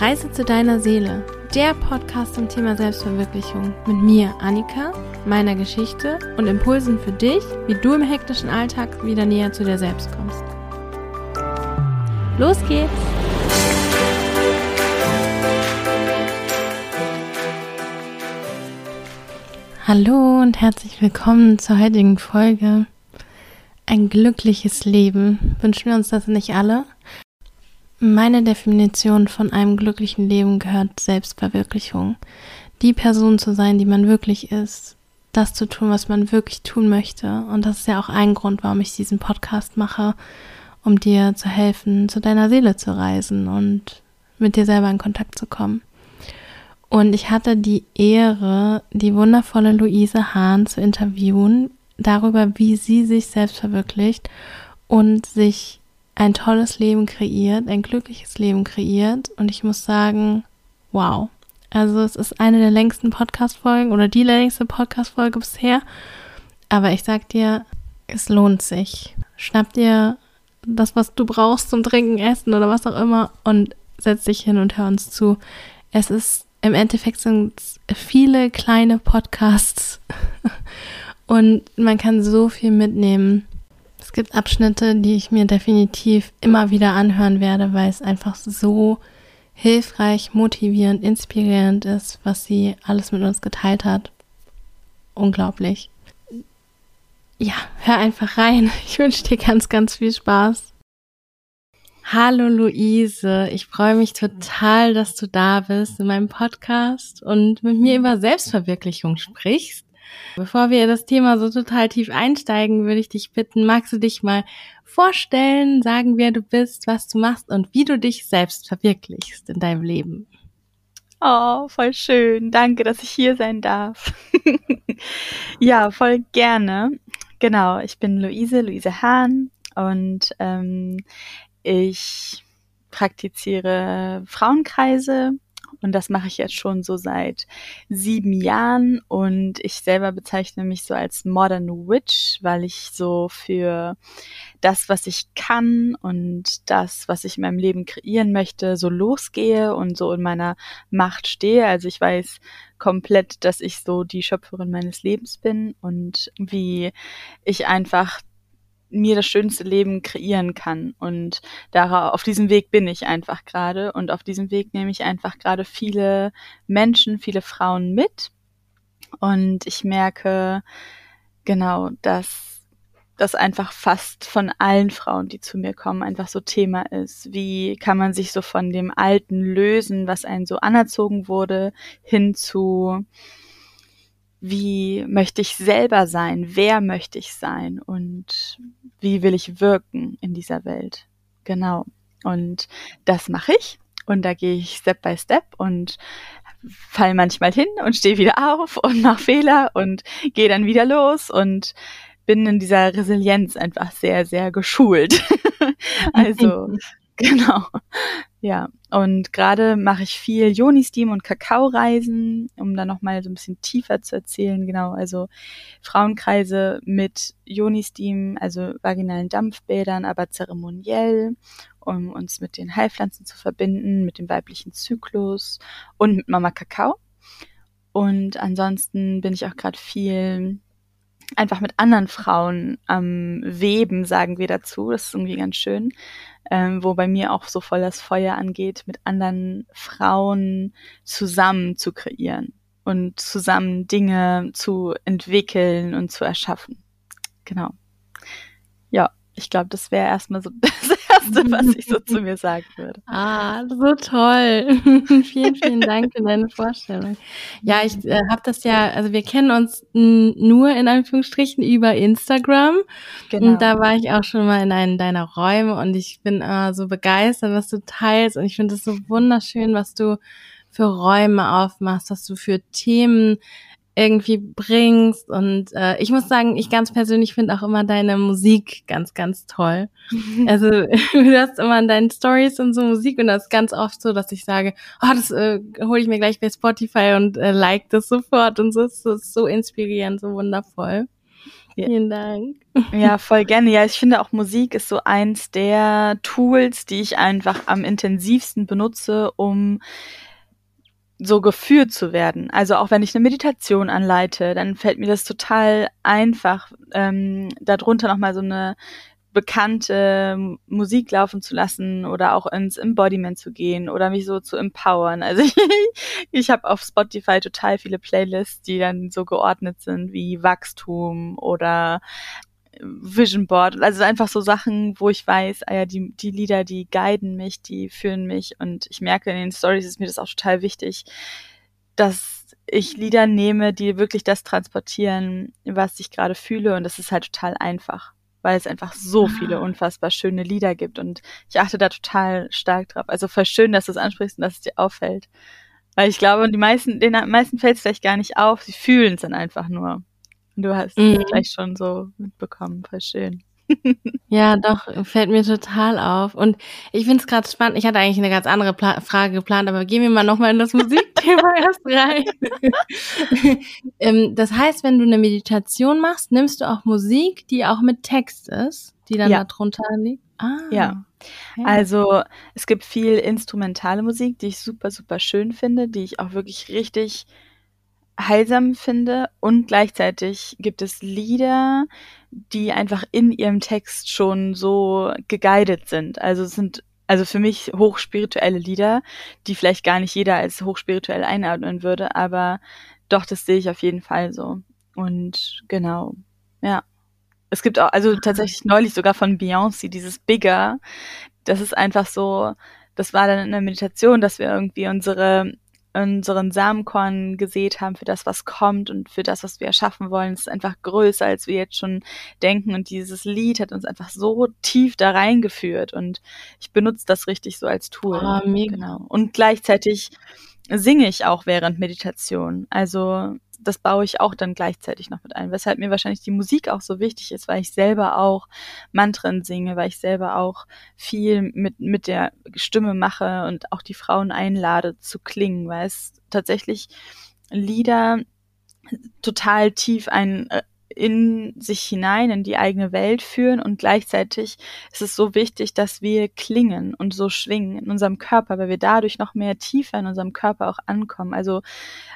Reise zu deiner Seele, der Podcast zum Thema Selbstverwirklichung mit mir, Annika, meiner Geschichte und Impulsen für dich, wie du im hektischen Alltag wieder näher zu dir selbst kommst. Los geht's! Hallo und herzlich willkommen zur heutigen Folge. Ein glückliches Leben. Wünschen wir uns das nicht alle? Meine Definition von einem glücklichen Leben gehört Selbstverwirklichung. Die Person zu sein, die man wirklich ist. Das zu tun, was man wirklich tun möchte. Und das ist ja auch ein Grund, warum ich diesen Podcast mache, um dir zu helfen, zu deiner Seele zu reisen und mit dir selber in Kontakt zu kommen. Und ich hatte die Ehre, die wundervolle Luise Hahn zu interviewen, darüber, wie sie sich selbst verwirklicht und sich ein tolles Leben kreiert, ein glückliches Leben kreiert. Und ich muss sagen, wow. Also es ist eine der längsten Podcast-Folgen oder die längste Podcast-Folge bisher. Aber ich sag dir, es lohnt sich. Schnapp dir das, was du brauchst zum Trinken, Essen oder was auch immer und setz dich hin und hör uns zu. Es ist im Endeffekt sind viele kleine Podcasts und man kann so viel mitnehmen. Es gibt Abschnitte, die ich mir definitiv immer wieder anhören werde, weil es einfach so hilfreich, motivierend, inspirierend ist, was sie alles mit uns geteilt hat. Unglaublich. Ja, hör einfach rein. Ich wünsche dir ganz, ganz viel Spaß. Hallo Luise, ich freue mich total, dass du da bist in meinem Podcast und mit mir über Selbstverwirklichung sprichst. Bevor wir das Thema so total tief einsteigen, würde ich dich bitten, magst du dich mal vorstellen, sagen, wer du bist, was du machst und wie du dich selbst verwirklichst in deinem Leben? Oh, voll schön. Danke, dass ich hier sein darf. ja, voll gerne. Genau, ich bin Luise, Luise Hahn und ähm, ich praktiziere Frauenkreise und das mache ich jetzt schon so seit sieben Jahren. Und ich selber bezeichne mich so als Modern Witch, weil ich so für das, was ich kann und das, was ich in meinem Leben kreieren möchte, so losgehe und so in meiner Macht stehe. Also ich weiß komplett, dass ich so die Schöpferin meines Lebens bin und wie ich einfach mir das schönste Leben kreieren kann. Und da, auf diesem Weg bin ich einfach gerade. Und auf diesem Weg nehme ich einfach gerade viele Menschen, viele Frauen mit. Und ich merke genau, dass das einfach fast von allen Frauen, die zu mir kommen, einfach so Thema ist. Wie kann man sich so von dem Alten lösen, was einen so anerzogen wurde, hin zu wie möchte ich selber sein, wer möchte ich sein und wie will ich wirken in dieser Welt. Genau. Und das mache ich und da gehe ich Step by Step und fall manchmal hin und stehe wieder auf und mache Fehler und gehe dann wieder los und bin in dieser Resilienz einfach sehr, sehr geschult. also Genau. Ja, und gerade mache ich viel Joni-Steam und Kakaoreisen, um da nochmal so ein bisschen tiefer zu erzählen. Genau, also Frauenkreise mit Joni-Steam, also vaginalen Dampfbädern, aber zeremoniell, um uns mit den Heilpflanzen zu verbinden, mit dem weiblichen Zyklus und mit Mama Kakao. Und ansonsten bin ich auch gerade viel einfach mit anderen Frauen am Weben, sagen wir dazu. Das ist irgendwie ganz schön ähm, wo bei mir auch so voll das Feuer angeht, mit anderen Frauen zusammen zu kreieren und zusammen Dinge zu entwickeln und zu erschaffen. Genau. Ja, ich glaube, das wäre erstmal so das Erste, was ich so zu mir sagen würde. Ah, so toll. vielen, vielen Dank für deine Vorstellung. Ja, ich äh, habe das ja, also wir kennen uns nur in Anführungsstrichen über Instagram. Genau. Und da war ich auch schon mal in einem deiner Räume und ich bin äh, so begeistert, was du teilst. Und ich finde es so wunderschön, was du für Räume aufmachst, was du für Themen irgendwie bringst. Und äh, ich muss sagen, ich ganz persönlich finde auch immer deine Musik ganz, ganz toll. Also du hast immer in deinen Stories und so Musik und das ist ganz oft so, dass ich sage, oh, das äh, hole ich mir gleich bei Spotify und äh, like das sofort und so. Das ist so inspirierend, so wundervoll. Vielen Dank. Ja, voll gerne. Ja, ich finde auch Musik ist so eins der Tools, die ich einfach am intensivsten benutze, um so geführt zu werden. Also auch wenn ich eine Meditation anleite, dann fällt mir das total einfach, ähm, darunter nochmal so eine bekannte Musik laufen zu lassen oder auch ins Embodiment zu gehen oder mich so zu empowern. Also ich, ich habe auf Spotify total viele Playlists, die dann so geordnet sind wie Wachstum oder Vision Board. Also einfach so Sachen, wo ich weiß, ah ja, die, die Lieder, die guiden mich, die führen mich und ich merke in den Stories ist mir das auch total wichtig, dass ich Lieder nehme, die wirklich das transportieren, was ich gerade fühle und das ist halt total einfach, weil es einfach so ah. viele unfassbar schöne Lieder gibt und ich achte da total stark drauf. Also voll schön, dass du es ansprichst und dass es dir auffällt. Weil ich glaube, die meisten, den meisten fällt es vielleicht gar nicht auf, sie fühlen es dann einfach nur. Du hast mhm. es gleich schon so mitbekommen. Voll schön. Ja, doch, fällt mir total auf. Und ich finde es gerade spannend. Ich hatte eigentlich eine ganz andere Pla Frage geplant, aber gehen wir mal nochmal in das Musikthema erst rein. ähm, das heißt, wenn du eine Meditation machst, nimmst du auch Musik, die auch mit Text ist, die dann ja. darunter liegt? Ah. Ja. Okay. Also es gibt viel instrumentale Musik, die ich super, super schön finde, die ich auch wirklich richtig heilsam finde und gleichzeitig gibt es Lieder, die einfach in ihrem Text schon so geguided sind. Also es sind also für mich hochspirituelle Lieder, die vielleicht gar nicht jeder als hochspirituell einordnen würde, aber doch, das sehe ich auf jeden Fall so. Und genau, ja. Es gibt auch, also tatsächlich neulich sogar von Beyoncé, dieses Bigger. Das ist einfach so, das war dann in der Meditation, dass wir irgendwie unsere unseren Samenkorn gesät haben für das, was kommt und für das, was wir erschaffen wollen. Es ist einfach größer, als wir jetzt schon denken. Und dieses Lied hat uns einfach so tief da reingeführt. Und ich benutze das richtig so als Tool. Oh, mega. Genau. Und gleichzeitig singe ich auch während Meditation. Also das baue ich auch dann gleichzeitig noch mit ein, weshalb mir wahrscheinlich die Musik auch so wichtig ist, weil ich selber auch Mantren singe, weil ich selber auch viel mit, mit der Stimme mache und auch die Frauen einlade zu klingen, weil es tatsächlich Lieder total tief ein äh, in sich hinein, in die eigene Welt führen und gleichzeitig ist es so wichtig, dass wir klingen und so schwingen in unserem Körper, weil wir dadurch noch mehr tiefer in unserem Körper auch ankommen. Also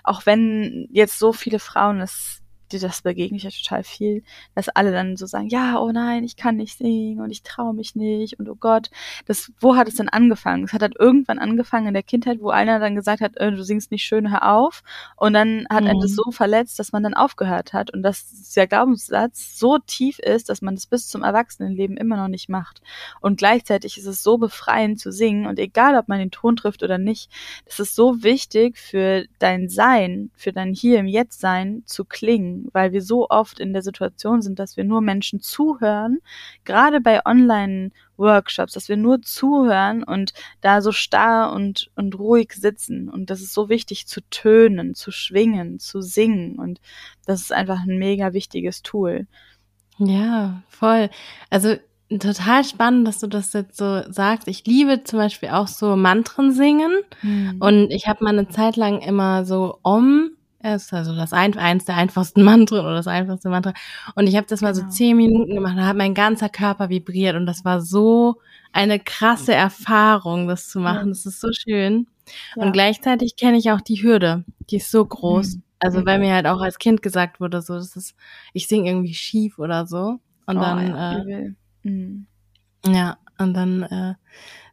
auch wenn jetzt so viele Frauen es das begegne ich ja total viel, dass alle dann so sagen, ja, oh nein, ich kann nicht singen und ich traue mich nicht und oh Gott, das, wo hat es denn angefangen? Es hat halt irgendwann angefangen in der Kindheit, wo einer dann gesagt hat, äh, du singst nicht schön, hör auf. Und dann hat mhm. er das so verletzt, dass man dann aufgehört hat. Und dass der Glaubenssatz so tief ist, dass man das bis zum Erwachsenenleben immer noch nicht macht. Und gleichzeitig ist es so befreiend zu singen und egal, ob man den Ton trifft oder nicht, das ist so wichtig für dein Sein, für dein Hier im Jetzt Sein zu klingen weil wir so oft in der Situation sind, dass wir nur Menschen zuhören, gerade bei Online-Workshops, dass wir nur zuhören und da so starr und, und ruhig sitzen. Und das ist so wichtig zu tönen, zu schwingen, zu singen. Und das ist einfach ein mega wichtiges Tool. Ja, voll. Also total spannend, dass du das jetzt so sagst. Ich liebe zum Beispiel auch so Mantren singen. Mhm. Und ich habe mal eine Zeit lang immer so Om ist also das ein, eins der einfachsten Mantren oder das einfachste Mantra. Und ich habe das mal genau. so zehn Minuten gemacht, da hat mein ganzer Körper vibriert und das war so eine krasse Erfahrung, das zu machen. Ja. Das ist so schön. Ja. Und gleichzeitig kenne ich auch die Hürde, die ist so groß. Mhm. Also weil mir halt auch als Kind gesagt wurde, so das ist, ich singe irgendwie schief oder so. Und oh, dann, ja, äh, mhm. ja, und dann äh,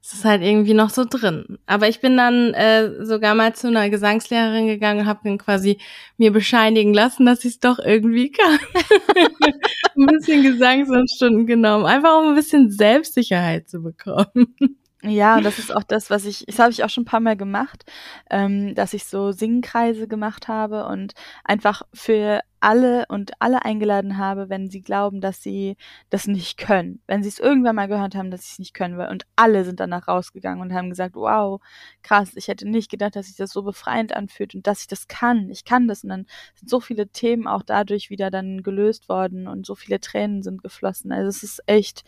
es ist halt irgendwie noch so drin. Aber ich bin dann äh, sogar mal zu einer Gesangslehrerin gegangen und habe quasi mir bescheinigen lassen, dass ich es doch irgendwie kann. ein bisschen Gesangsstunden genommen, einfach um ein bisschen Selbstsicherheit zu bekommen. Ja, und das ist auch das, was ich, das habe ich auch schon ein paar Mal gemacht, ähm, dass ich so Singkreise gemacht habe und einfach für alle und alle eingeladen habe, wenn sie glauben, dass sie das nicht können. Wenn sie es irgendwann mal gehört haben, dass sie es nicht können. Und alle sind danach rausgegangen und haben gesagt, wow, krass, ich hätte nicht gedacht, dass sich das so befreiend anfühlt und dass ich das kann. Ich kann das. Und dann sind so viele Themen auch dadurch wieder dann gelöst worden und so viele Tränen sind geflossen. Also es ist echt,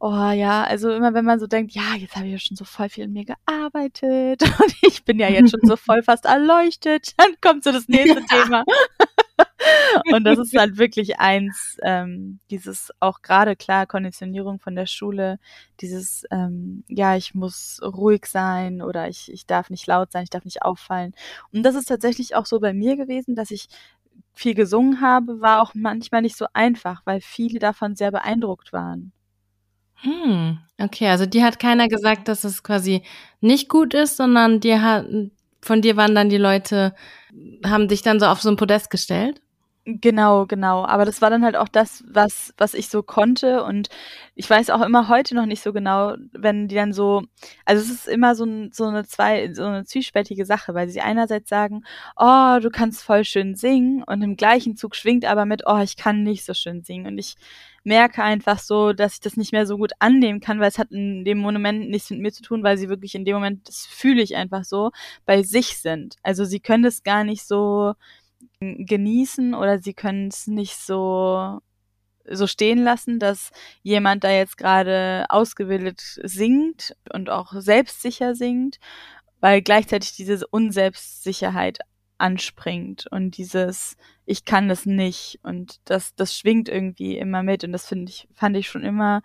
Oh ja, also immer wenn man so denkt, ja, jetzt habe ich ja schon so voll viel in mir gearbeitet und ich bin ja jetzt schon so voll fast erleuchtet, dann kommt so das nächste Thema. und das ist halt wirklich eins, ähm, dieses auch gerade klar Konditionierung von der Schule, dieses, ähm, ja, ich muss ruhig sein oder ich, ich darf nicht laut sein, ich darf nicht auffallen. Und das ist tatsächlich auch so bei mir gewesen, dass ich viel gesungen habe, war auch manchmal nicht so einfach, weil viele davon sehr beeindruckt waren. Hm, okay, also dir hat keiner gesagt, dass es quasi nicht gut ist, sondern dir hat, von dir waren dann die Leute, haben dich dann so auf so ein Podest gestellt? Genau, genau. Aber das war dann halt auch das, was, was ich so konnte. Und ich weiß auch immer heute noch nicht so genau, wenn die dann so, also es ist immer so, ein, so eine zwei, so eine zwiespältige Sache, weil sie einerseits sagen, oh, du kannst voll schön singen und im gleichen Zug schwingt aber mit, oh, ich kann nicht so schön singen. Und ich merke einfach so, dass ich das nicht mehr so gut annehmen kann, weil es hat in dem Moment nichts mit mir zu tun, weil sie wirklich in dem Moment, das fühle ich einfach so, bei sich sind. Also sie können das gar nicht so, genießen oder sie können es nicht so so stehen lassen, dass jemand da jetzt gerade ausgebildet singt und auch selbstsicher singt, weil gleichzeitig diese Unselbstsicherheit anspringt und dieses ich kann das nicht und das das schwingt irgendwie immer mit und das finde ich fand ich schon immer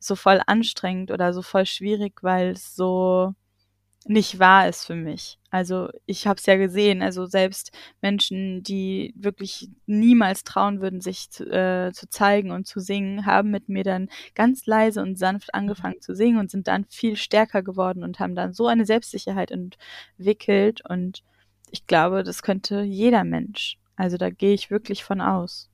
so voll anstrengend oder so voll schwierig, weil es so nicht wahr ist für mich. Also ich habe es ja gesehen, also selbst Menschen, die wirklich niemals trauen würden, sich zu, äh, zu zeigen und zu singen, haben mit mir dann ganz leise und sanft angefangen zu singen und sind dann viel stärker geworden und haben dann so eine Selbstsicherheit entwickelt und ich glaube, das könnte jeder Mensch. Also da gehe ich wirklich von aus.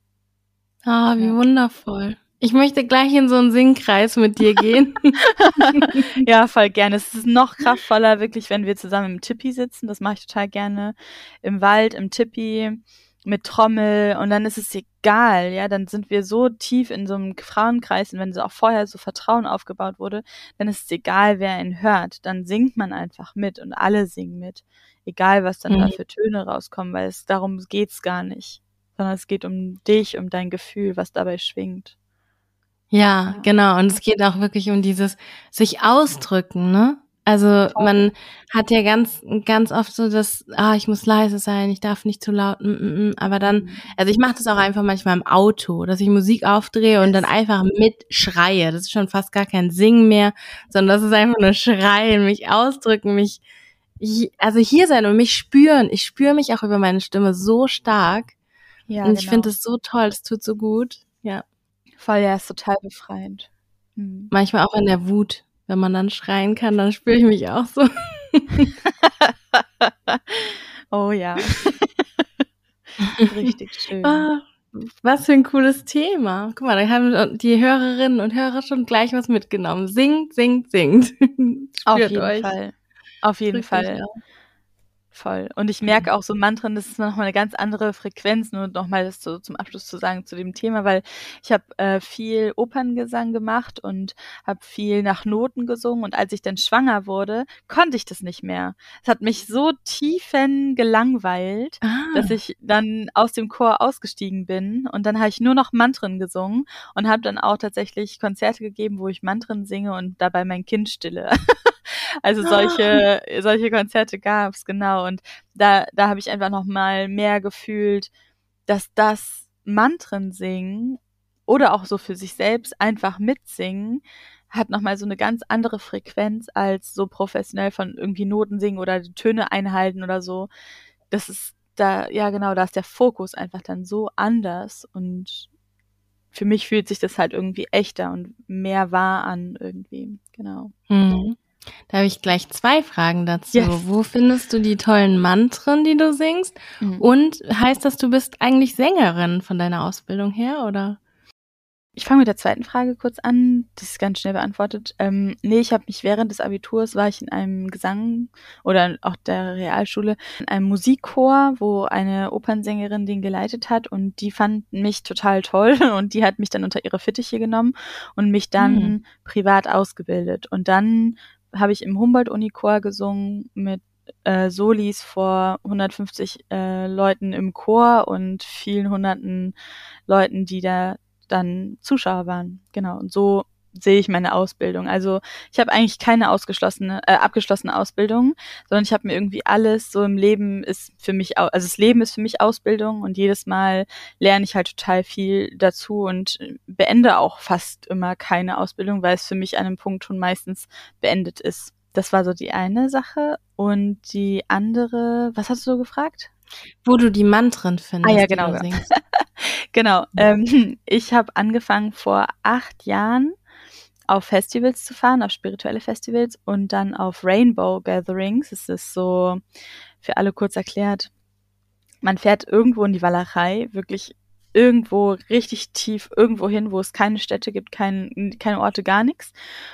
Ah, wie ja. wundervoll. Ich möchte gleich in so einen Singkreis mit dir gehen. ja, voll gerne. Es ist noch kraftvoller, wirklich, wenn wir zusammen im Tippi sitzen. Das mache ich total gerne. Im Wald, im Tippi, mit Trommel. Und dann ist es egal, ja. Dann sind wir so tief in so einem Frauenkreis. Und wenn so auch vorher so Vertrauen aufgebaut wurde, dann ist es egal, wer ihn hört. Dann singt man einfach mit und alle singen mit. Egal, was dann mhm. da für Töne rauskommen, weil es darum geht's gar nicht. Sondern es geht um dich, um dein Gefühl, was dabei schwingt. Ja, genau. Und es geht auch wirklich um dieses sich ausdrücken, ne? Also man hat ja ganz, ganz oft so das, ah, ich muss leise sein, ich darf nicht zu laut, mm, mm, mm. aber dann, mhm. also ich mache das auch einfach manchmal im Auto, dass ich Musik aufdrehe und dann einfach mitschreie. Das ist schon fast gar kein Singen mehr, sondern das ist einfach nur Schreien, mich ausdrücken, mich, also hier sein und mich spüren. Ich spüre mich auch über meine Stimme so stark. Ja, und ich genau. finde es so toll, es tut so gut. Ja. Voll, ja, ist total befreiend. Hm. Manchmal auch in der Wut, wenn man dann schreien kann, dann spüre ich mich auch so. oh ja. Richtig schön. Ah, was für ein cooles Thema. Guck mal, da haben die Hörerinnen und Hörer schon gleich was mitgenommen. Singt, singt, singt. Auf jeden euch. Fall. Auf jeden Fall. Ja voll. Und ich merke auch so Mantren, das ist nochmal eine ganz andere Frequenz, nur nochmal das so zum Abschluss zu sagen zu dem Thema, weil ich habe äh, viel Operngesang gemacht und habe viel nach Noten gesungen und als ich dann schwanger wurde, konnte ich das nicht mehr. Es hat mich so tiefen gelangweilt, ah. dass ich dann aus dem Chor ausgestiegen bin und dann habe ich nur noch Mantren gesungen und habe dann auch tatsächlich Konzerte gegeben, wo ich Mantren singe und dabei mein Kind stille. Also solche, solche Konzerte gab's genau. Und da, da habe ich einfach noch mal mehr gefühlt, dass das Mantren singen oder auch so für sich selbst einfach mitsingen hat nochmal so eine ganz andere Frequenz als so professionell von irgendwie Noten singen oder die Töne einhalten oder so. Das ist da, ja genau, da ist der Fokus einfach dann so anders und für mich fühlt sich das halt irgendwie echter und mehr wahr an irgendwie, genau. Mhm. Da habe ich gleich zwei Fragen dazu. Yes. Wo findest du die tollen Mantren, die du singst? Mhm. Und heißt das, du bist eigentlich Sängerin von deiner Ausbildung her, oder? Ich fange mit der zweiten Frage kurz an. Das ist ganz schnell beantwortet. Ähm, nee, ich habe mich während des Abiturs war ich in einem Gesang oder auch der Realschule in einem Musikchor, wo eine Opernsängerin den geleitet hat und die fand mich total toll und die hat mich dann unter ihre Fittiche genommen und mich dann mhm. privat ausgebildet. Und dann habe ich im Humboldt-Uni-Chor gesungen mit äh, Solis vor 150 äh, Leuten im Chor und vielen hunderten Leuten, die da dann Zuschauer waren. Genau. Und so sehe ich meine Ausbildung. Also ich habe eigentlich keine ausgeschlossene, äh, abgeschlossene Ausbildung, sondern ich habe mir irgendwie alles so im Leben ist für mich, also das Leben ist für mich Ausbildung und jedes Mal lerne ich halt total viel dazu und beende auch fast immer keine Ausbildung, weil es für mich an einem Punkt schon meistens beendet ist. Das war so die eine Sache und die andere, was hast du so gefragt? Wo du die Mantren findest. Ah ja, genau. genau. Ähm, ich habe angefangen vor acht Jahren auf Festivals zu fahren, auf spirituelle Festivals und dann auf Rainbow Gatherings. Es ist so für alle kurz erklärt. Man fährt irgendwo in die Walachei, wirklich irgendwo richtig tief, irgendwo hin, wo es keine Städte gibt, kein, keine Orte, gar nichts.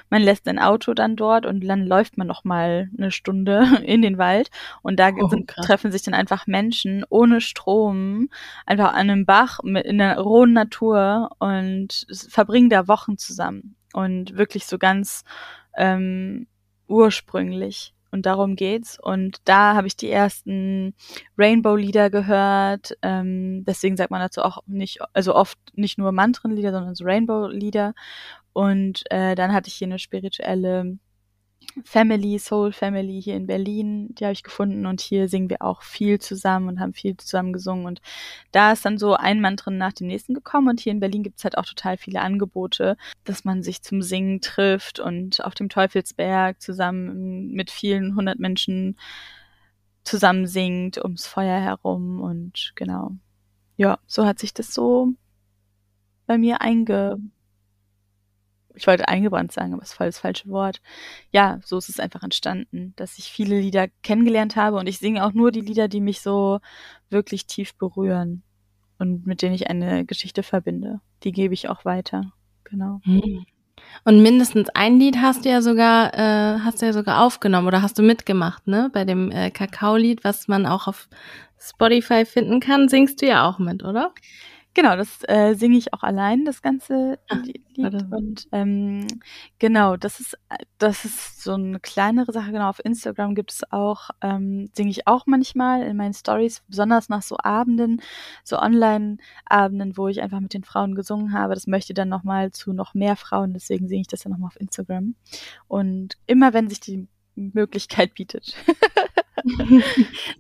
Man lässt ein Auto dann dort und dann läuft man noch mal eine Stunde in den Wald und da oh, sind, treffen sich dann einfach Menschen ohne Strom, einfach an einem Bach mit, in der rohen Natur und verbringen da Wochen zusammen und wirklich so ganz ähm, ursprünglich. Und darum geht's. Und da habe ich die ersten Rainbow-Lieder gehört. Ähm, deswegen sagt man dazu auch nicht, also oft nicht nur Mantrenlieder, sondern so Rainbow-Lieder. Und äh, dann hatte ich hier eine spirituelle Family, Soul Family hier in Berlin, die habe ich gefunden und hier singen wir auch viel zusammen und haben viel zusammen gesungen und da ist dann so ein Mantren nach dem nächsten gekommen und hier in Berlin gibt es halt auch total viele Angebote, dass man sich zum Singen trifft und auf dem Teufelsberg zusammen mit vielen hundert Menschen zusammen singt ums Feuer herum und genau. Ja, so hat sich das so bei mir einge ich wollte eingebrannt sagen, aber es ist voll das falsche Wort. Ja, so ist es einfach entstanden, dass ich viele Lieder kennengelernt habe und ich singe auch nur die Lieder, die mich so wirklich tief berühren und mit denen ich eine Geschichte verbinde. Die gebe ich auch weiter. Genau. Hm. Und mindestens ein Lied hast du ja sogar, äh, hast du ja sogar aufgenommen oder hast du mitgemacht, ne? Bei dem äh, Kakao-Lied, was man auch auf Spotify finden kann, singst du ja auch mit, oder? Genau, das äh, singe ich auch allein, das ganze Ach, Lied. Und ähm, genau, das ist das ist so eine kleinere Sache. Genau, auf Instagram gibt es auch, ähm, singe ich auch manchmal in meinen Stories, besonders nach so Abenden, so Online-Abenden, wo ich einfach mit den Frauen gesungen habe. Das möchte dann nochmal zu noch mehr Frauen, deswegen singe ich das dann nochmal auf Instagram. Und immer wenn sich die Möglichkeit bietet.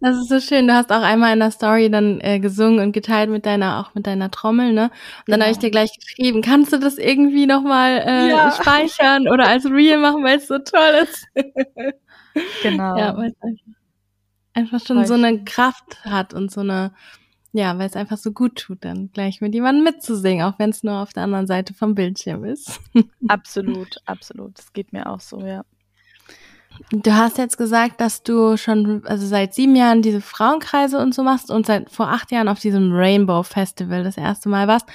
Das ist so schön. Du hast auch einmal in der Story dann äh, gesungen und geteilt mit deiner, auch mit deiner Trommel, ne? Und dann genau. habe ich dir gleich geschrieben, kannst du das irgendwie nochmal äh, ja. speichern oder als Real machen, weil es so toll ist. genau. Ja, weil es einfach, einfach schon Voll so eine Kraft hat und so eine, ja, weil es einfach so gut tut, dann gleich mit jemandem mitzusingen, auch wenn es nur auf der anderen Seite vom Bildschirm ist. absolut, absolut. Das geht mir auch so, ja. Du hast jetzt gesagt, dass du schon also seit sieben Jahren diese Frauenkreise und so machst und seit vor acht Jahren auf diesem Rainbow Festival das erste Mal warst.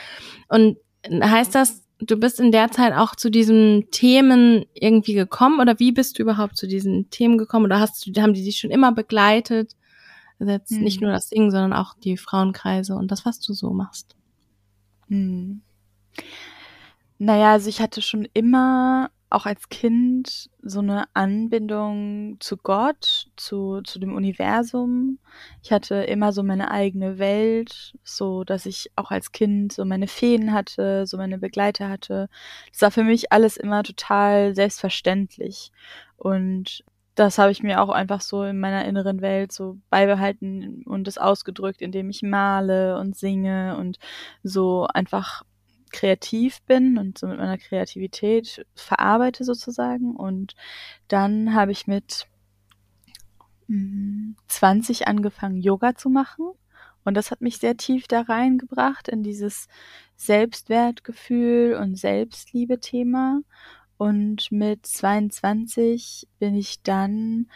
Und heißt das, du bist in der Zeit auch zu diesen Themen irgendwie gekommen oder wie bist du überhaupt zu diesen Themen gekommen oder hast du, haben die dich schon immer begleitet? Also jetzt hm. nicht nur das Singen, sondern auch die Frauenkreise und das, was du so machst. Hm. Naja, also ich hatte schon immer auch als Kind so eine Anbindung zu Gott, zu, zu dem Universum. Ich hatte immer so meine eigene Welt, so dass ich auch als Kind so meine Feen hatte, so meine Begleiter hatte. Das war für mich alles immer total selbstverständlich. Und das habe ich mir auch einfach so in meiner inneren Welt so beibehalten und das ausgedrückt, indem ich male und singe und so einfach kreativ bin und so mit meiner Kreativität verarbeite sozusagen. Und dann habe ich mit 20 mm, angefangen, Yoga zu machen. Und das hat mich sehr tief da reingebracht in dieses Selbstwertgefühl und Selbstliebe-Thema. Und mit 22 bin ich dann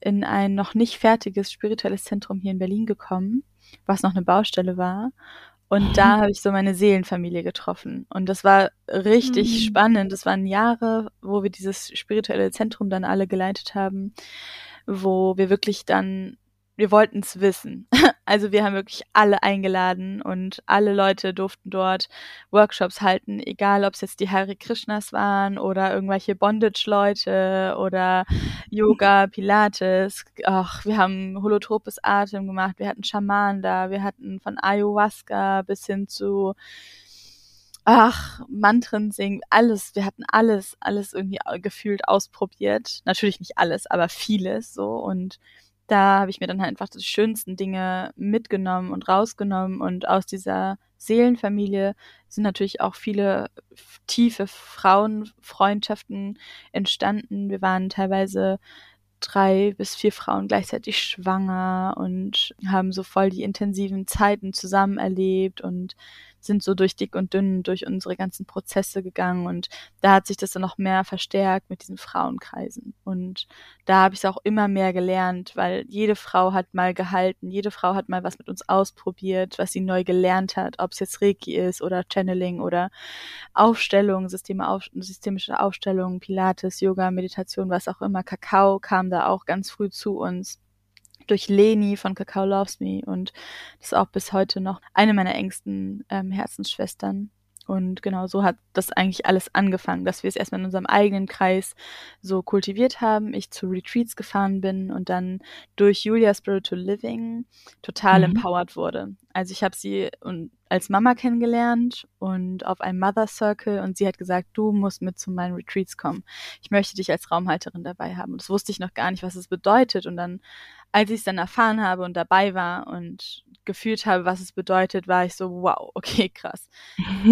in ein noch nicht fertiges spirituelles Zentrum hier in Berlin gekommen, was noch eine Baustelle war. Und da habe ich so meine Seelenfamilie getroffen. Und das war richtig mhm. spannend. Das waren Jahre, wo wir dieses spirituelle Zentrum dann alle geleitet haben, wo wir wirklich dann wir wollten es wissen. Also wir haben wirklich alle eingeladen und alle Leute durften dort Workshops halten, egal ob es jetzt die Hare Krishnas waren oder irgendwelche Bondage-Leute oder Yoga, Pilates. Ach, wir haben holotropes Atem gemacht, wir hatten Schamanen da, wir hatten von Ayahuasca bis hin zu ach, Mantren singen, alles. Wir hatten alles, alles irgendwie gefühlt ausprobiert. Natürlich nicht alles, aber vieles so. Und da habe ich mir dann halt einfach die schönsten Dinge mitgenommen und rausgenommen. Und aus dieser Seelenfamilie sind natürlich auch viele tiefe Frauenfreundschaften entstanden. Wir waren teilweise drei bis vier Frauen gleichzeitig schwanger und haben so voll die intensiven Zeiten zusammen erlebt und sind so durch dick und dünn durch unsere ganzen Prozesse gegangen und da hat sich das dann noch mehr verstärkt mit diesen Frauenkreisen und da habe ich es auch immer mehr gelernt, weil jede Frau hat mal gehalten, jede Frau hat mal was mit uns ausprobiert, was sie neu gelernt hat, ob es jetzt Reiki ist oder Channeling oder Aufstellung, Systeme auf, systemische Aufstellung, Pilates, Yoga, Meditation, was auch immer. Kakao kam da auch ganz früh zu uns durch Leni von Kakao Loves Me und das ist auch bis heute noch eine meiner engsten ähm, Herzensschwestern. Und genau so hat das eigentlich alles angefangen, dass wir es erstmal in unserem eigenen Kreis so kultiviert haben. Ich zu Retreats gefahren bin und dann durch Julia Spiritual Living total mhm. empowered wurde. Also ich habe sie als Mama kennengelernt und auf einem Mother Circle und sie hat gesagt, du musst mit zu meinen Retreats kommen. Ich möchte dich als Raumhalterin dabei haben. Und das wusste ich noch gar nicht, was es bedeutet. Und dann als ich es dann erfahren habe und dabei war und gefühlt habe, was es bedeutet, war ich so, wow, okay, krass.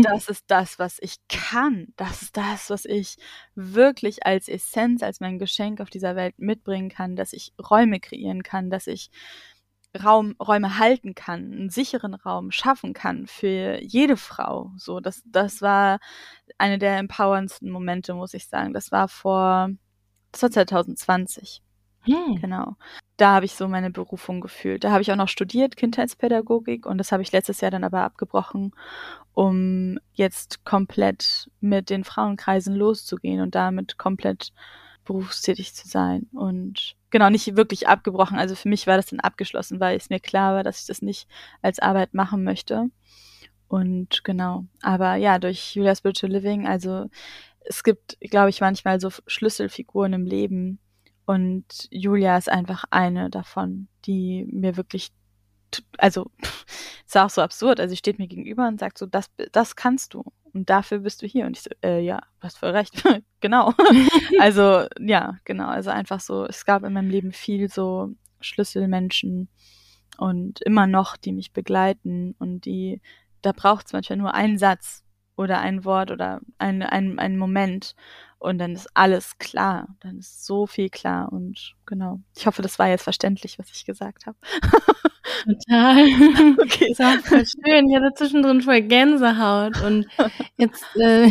Das ist das, was ich kann. Das ist das, was ich wirklich als Essenz, als mein Geschenk auf dieser Welt mitbringen kann, dass ich Räume kreieren kann, dass ich Raum, Räume halten kann, einen sicheren Raum schaffen kann für jede Frau. So, das, das war eine der empowerndsten Momente, muss ich sagen. Das war vor, das war 2020. Hm. Genau. Da habe ich so meine Berufung gefühlt. Da habe ich auch noch studiert, Kindheitspädagogik, und das habe ich letztes Jahr dann aber abgebrochen, um jetzt komplett mit den Frauenkreisen loszugehen und damit komplett berufstätig zu sein. Und genau, nicht wirklich abgebrochen. Also für mich war das dann abgeschlossen, weil es mir klar war, dass ich das nicht als Arbeit machen möchte. Und genau. Aber ja, durch Julia Spiritual Living, also es gibt, glaube ich, manchmal so Schlüsselfiguren im Leben, und Julia ist einfach eine davon, die mir wirklich, also, ist auch so absurd. Also, sie steht mir gegenüber und sagt so, das, das kannst du. Und dafür bist du hier. Und ich so, äh, ja, du hast voll recht. genau. also, ja, genau. Also einfach so, es gab in meinem Leben viel so Schlüsselmenschen und immer noch, die mich begleiten und die, da braucht es manchmal nur einen Satz oder ein Wort oder ein, ein, ein Moment und dann ist alles klar. Dann ist so viel klar und genau. Ich hoffe, das war jetzt verständlich, was ich gesagt habe. Total. Okay. Das war voll schön. Ich hatte zwischendrin voll Gänsehaut. Und jetzt äh,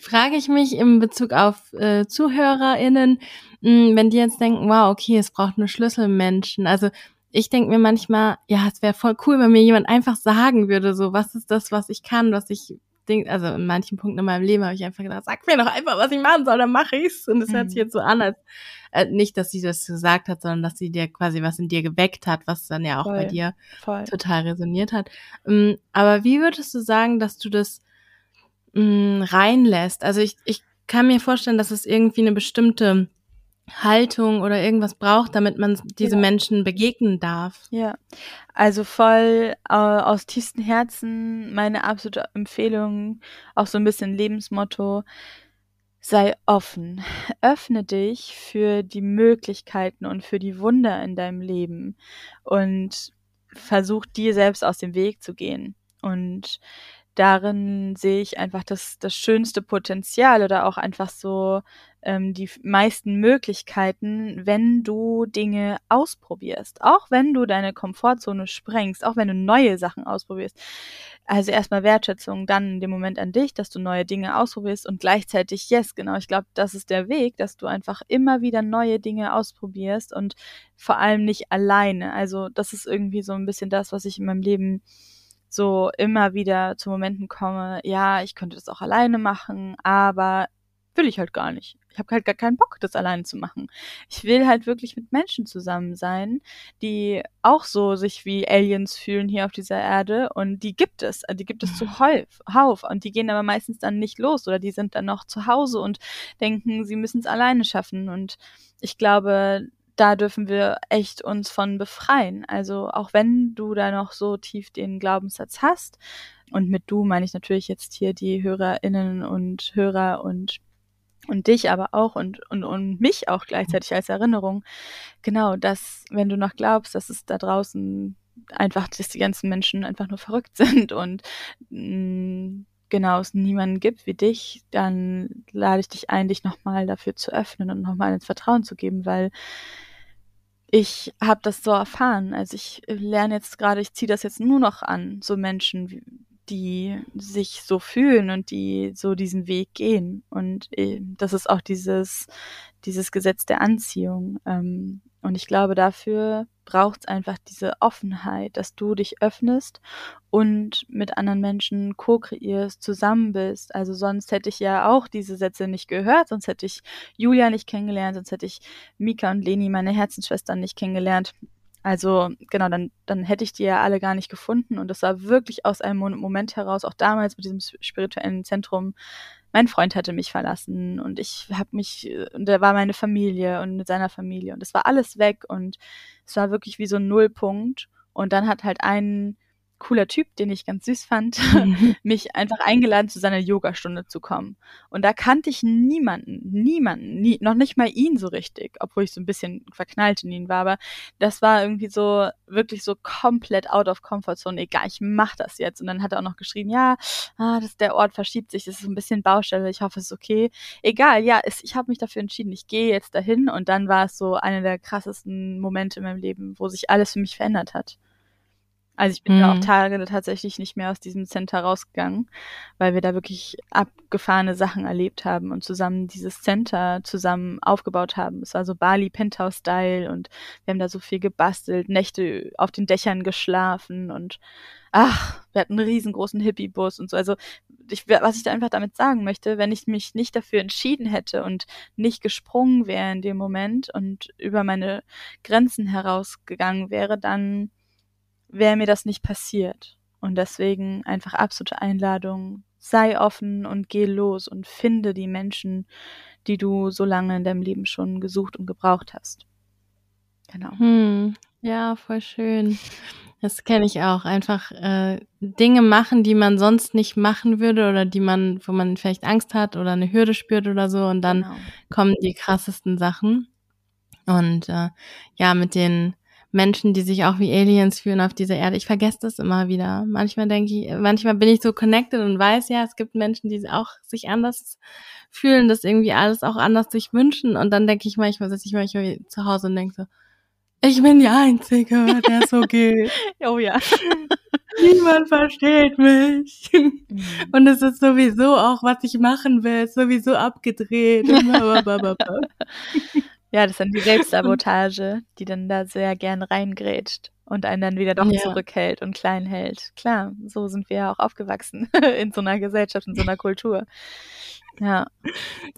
frage ich mich in Bezug auf äh, ZuhörerInnen, mh, hm, wenn die jetzt denken, wow, okay, es braucht nur Schlüsselmenschen. Also ich denke mir manchmal, ja, es wäre voll cool, wenn mir jemand einfach sagen würde, so, was ist das, was ich kann, was ich Ding, also in manchen Punkten in meinem Leben habe ich einfach gedacht, sag mir doch einfach, was ich machen soll, dann mache ich's. Und es hört sich mhm. jetzt so an, als äh, nicht, dass sie das gesagt hat, sondern dass sie dir quasi was in dir geweckt hat, was dann ja auch voll, bei dir voll. total resoniert hat. Ähm, aber wie würdest du sagen, dass du das mh, mm, reinlässt? Also ich, ich kann mir vorstellen, dass es irgendwie eine bestimmte Haltung oder irgendwas braucht, damit man diese ja. Menschen begegnen darf. Ja, also voll äh, aus tiefstem Herzen meine absolute Empfehlung, auch so ein bisschen Lebensmotto, sei offen, öffne dich für die Möglichkeiten und für die Wunder in deinem Leben und versuch dir selbst aus dem Weg zu gehen. Und darin sehe ich einfach das, das schönste Potenzial oder auch einfach so ähm, die meisten Möglichkeiten, wenn du Dinge ausprobierst. Auch wenn du deine Komfortzone sprengst, auch wenn du neue Sachen ausprobierst. Also erstmal Wertschätzung, dann in dem Moment an dich, dass du neue Dinge ausprobierst und gleichzeitig, yes, genau, ich glaube, das ist der Weg, dass du einfach immer wieder neue Dinge ausprobierst und vor allem nicht alleine. Also das ist irgendwie so ein bisschen das, was ich in meinem Leben so immer wieder zu Momenten komme, ja, ich könnte das auch alleine machen, aber will ich halt gar nicht. Ich habe halt gar keinen Bock, das alleine zu machen. Ich will halt wirklich mit Menschen zusammen sein, die auch so sich wie Aliens fühlen hier auf dieser Erde und die gibt es, die gibt es zuhauf und die gehen aber meistens dann nicht los oder die sind dann noch zu Hause und denken, sie müssen es alleine schaffen und ich glaube, da dürfen wir echt uns von befreien. Also auch wenn du da noch so tief den Glaubenssatz hast, und mit du meine ich natürlich jetzt hier die Hörerinnen und Hörer und und dich aber auch und, und, und mich auch gleichzeitig als Erinnerung. Genau, dass, wenn du noch glaubst, dass es da draußen einfach, dass die ganzen Menschen einfach nur verrückt sind und mh, mm, genau es niemanden gibt wie dich, dann lade ich dich ein, dich nochmal dafür zu öffnen und nochmal ins Vertrauen zu geben, weil ich habe das so erfahren. Also ich lerne jetzt gerade, ich ziehe das jetzt nur noch an, so Menschen, wie, die sich so fühlen und die so diesen Weg gehen. Und äh, das ist auch dieses, dieses Gesetz der Anziehung. Ähm, und ich glaube, dafür braucht es einfach diese Offenheit, dass du dich öffnest und mit anderen Menschen co-kreierst, zusammen bist. Also sonst hätte ich ja auch diese Sätze nicht gehört, sonst hätte ich Julia nicht kennengelernt, sonst hätte ich Mika und Leni, meine Herzensschwestern, nicht kennengelernt. Also genau, dann, dann hätte ich die ja alle gar nicht gefunden. Und das war wirklich aus einem Moment heraus, auch damals mit diesem spirituellen Zentrum. Mein Freund hatte mich verlassen und ich habe mich, und da war meine Familie und mit seiner Familie und es war alles weg und es war wirklich wie so ein Nullpunkt. Und dann hat halt ein cooler Typ, den ich ganz süß fand, mhm. mich einfach eingeladen, zu seiner Yogastunde zu kommen. Und da kannte ich niemanden, niemanden, nie, noch nicht mal ihn so richtig, obwohl ich so ein bisschen verknallt in ihn war, aber das war irgendwie so, wirklich so komplett out of comfort zone, egal, ich mach das jetzt. Und dann hat er auch noch geschrieben, ja, ah, das, der Ort verschiebt sich, das ist so ein bisschen Baustelle, ich hoffe, es ist okay. Egal, ja, es, ich habe mich dafür entschieden, ich gehe jetzt dahin und dann war es so einer der krassesten Momente in meinem Leben, wo sich alles für mich verändert hat. Also ich bin mhm. da auch Tage tatsächlich nicht mehr aus diesem Center rausgegangen, weil wir da wirklich abgefahrene Sachen erlebt haben und zusammen dieses Center zusammen aufgebaut haben. Es war so Bali Penthouse Style und wir haben da so viel gebastelt, Nächte auf den Dächern geschlafen und ach, wir hatten einen riesengroßen Hippie-Bus und so. Also ich, was ich da einfach damit sagen möchte, wenn ich mich nicht dafür entschieden hätte und nicht gesprungen wäre in dem Moment und über meine Grenzen herausgegangen wäre, dann wäre mir das nicht passiert. Und deswegen einfach absolute Einladung, sei offen und geh los und finde die Menschen, die du so lange in deinem Leben schon gesucht und gebraucht hast. Genau. Hm, ja, voll schön. Das kenne ich auch. Einfach äh, Dinge machen, die man sonst nicht machen würde oder die man, wo man vielleicht Angst hat oder eine Hürde spürt oder so und dann genau. kommen die krassesten Sachen. Und äh, ja, mit den Menschen, die sich auch wie Aliens fühlen auf dieser Erde. Ich vergesse das immer wieder. Manchmal denke ich, manchmal bin ich so connected und weiß ja, es gibt Menschen, die auch sich anders fühlen, das irgendwie alles auch anders sich wünschen. Und dann denke ich manchmal, sitze ich manchmal zu Hause und denke so, ich bin die Einzige, der so geht. oh ja. Niemand versteht mich. Mhm. Und es ist sowieso auch, was ich machen will, sowieso abgedreht. Ja, das ist dann die Selbstsabotage, die dann da sehr gern reingrätscht und einen dann wieder doch ja. zurückhält und klein hält. Klar, so sind wir ja auch aufgewachsen in so einer Gesellschaft, in so einer Kultur. Ja.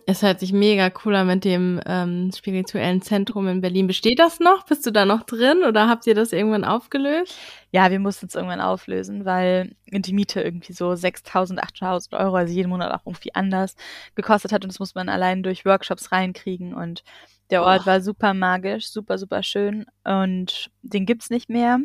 Es hört sich mega cool an mit dem ähm, spirituellen Zentrum in Berlin. Besteht das noch? Bist du da noch drin oder habt ihr das irgendwann aufgelöst? Ja, wir mussten es irgendwann auflösen, weil die Miete irgendwie so 6.000, 8.000 Euro, also jeden Monat auch irgendwie anders gekostet hat und das muss man allein durch Workshops reinkriegen und der Ort oh. war super magisch, super, super schön und den gibt's nicht mehr.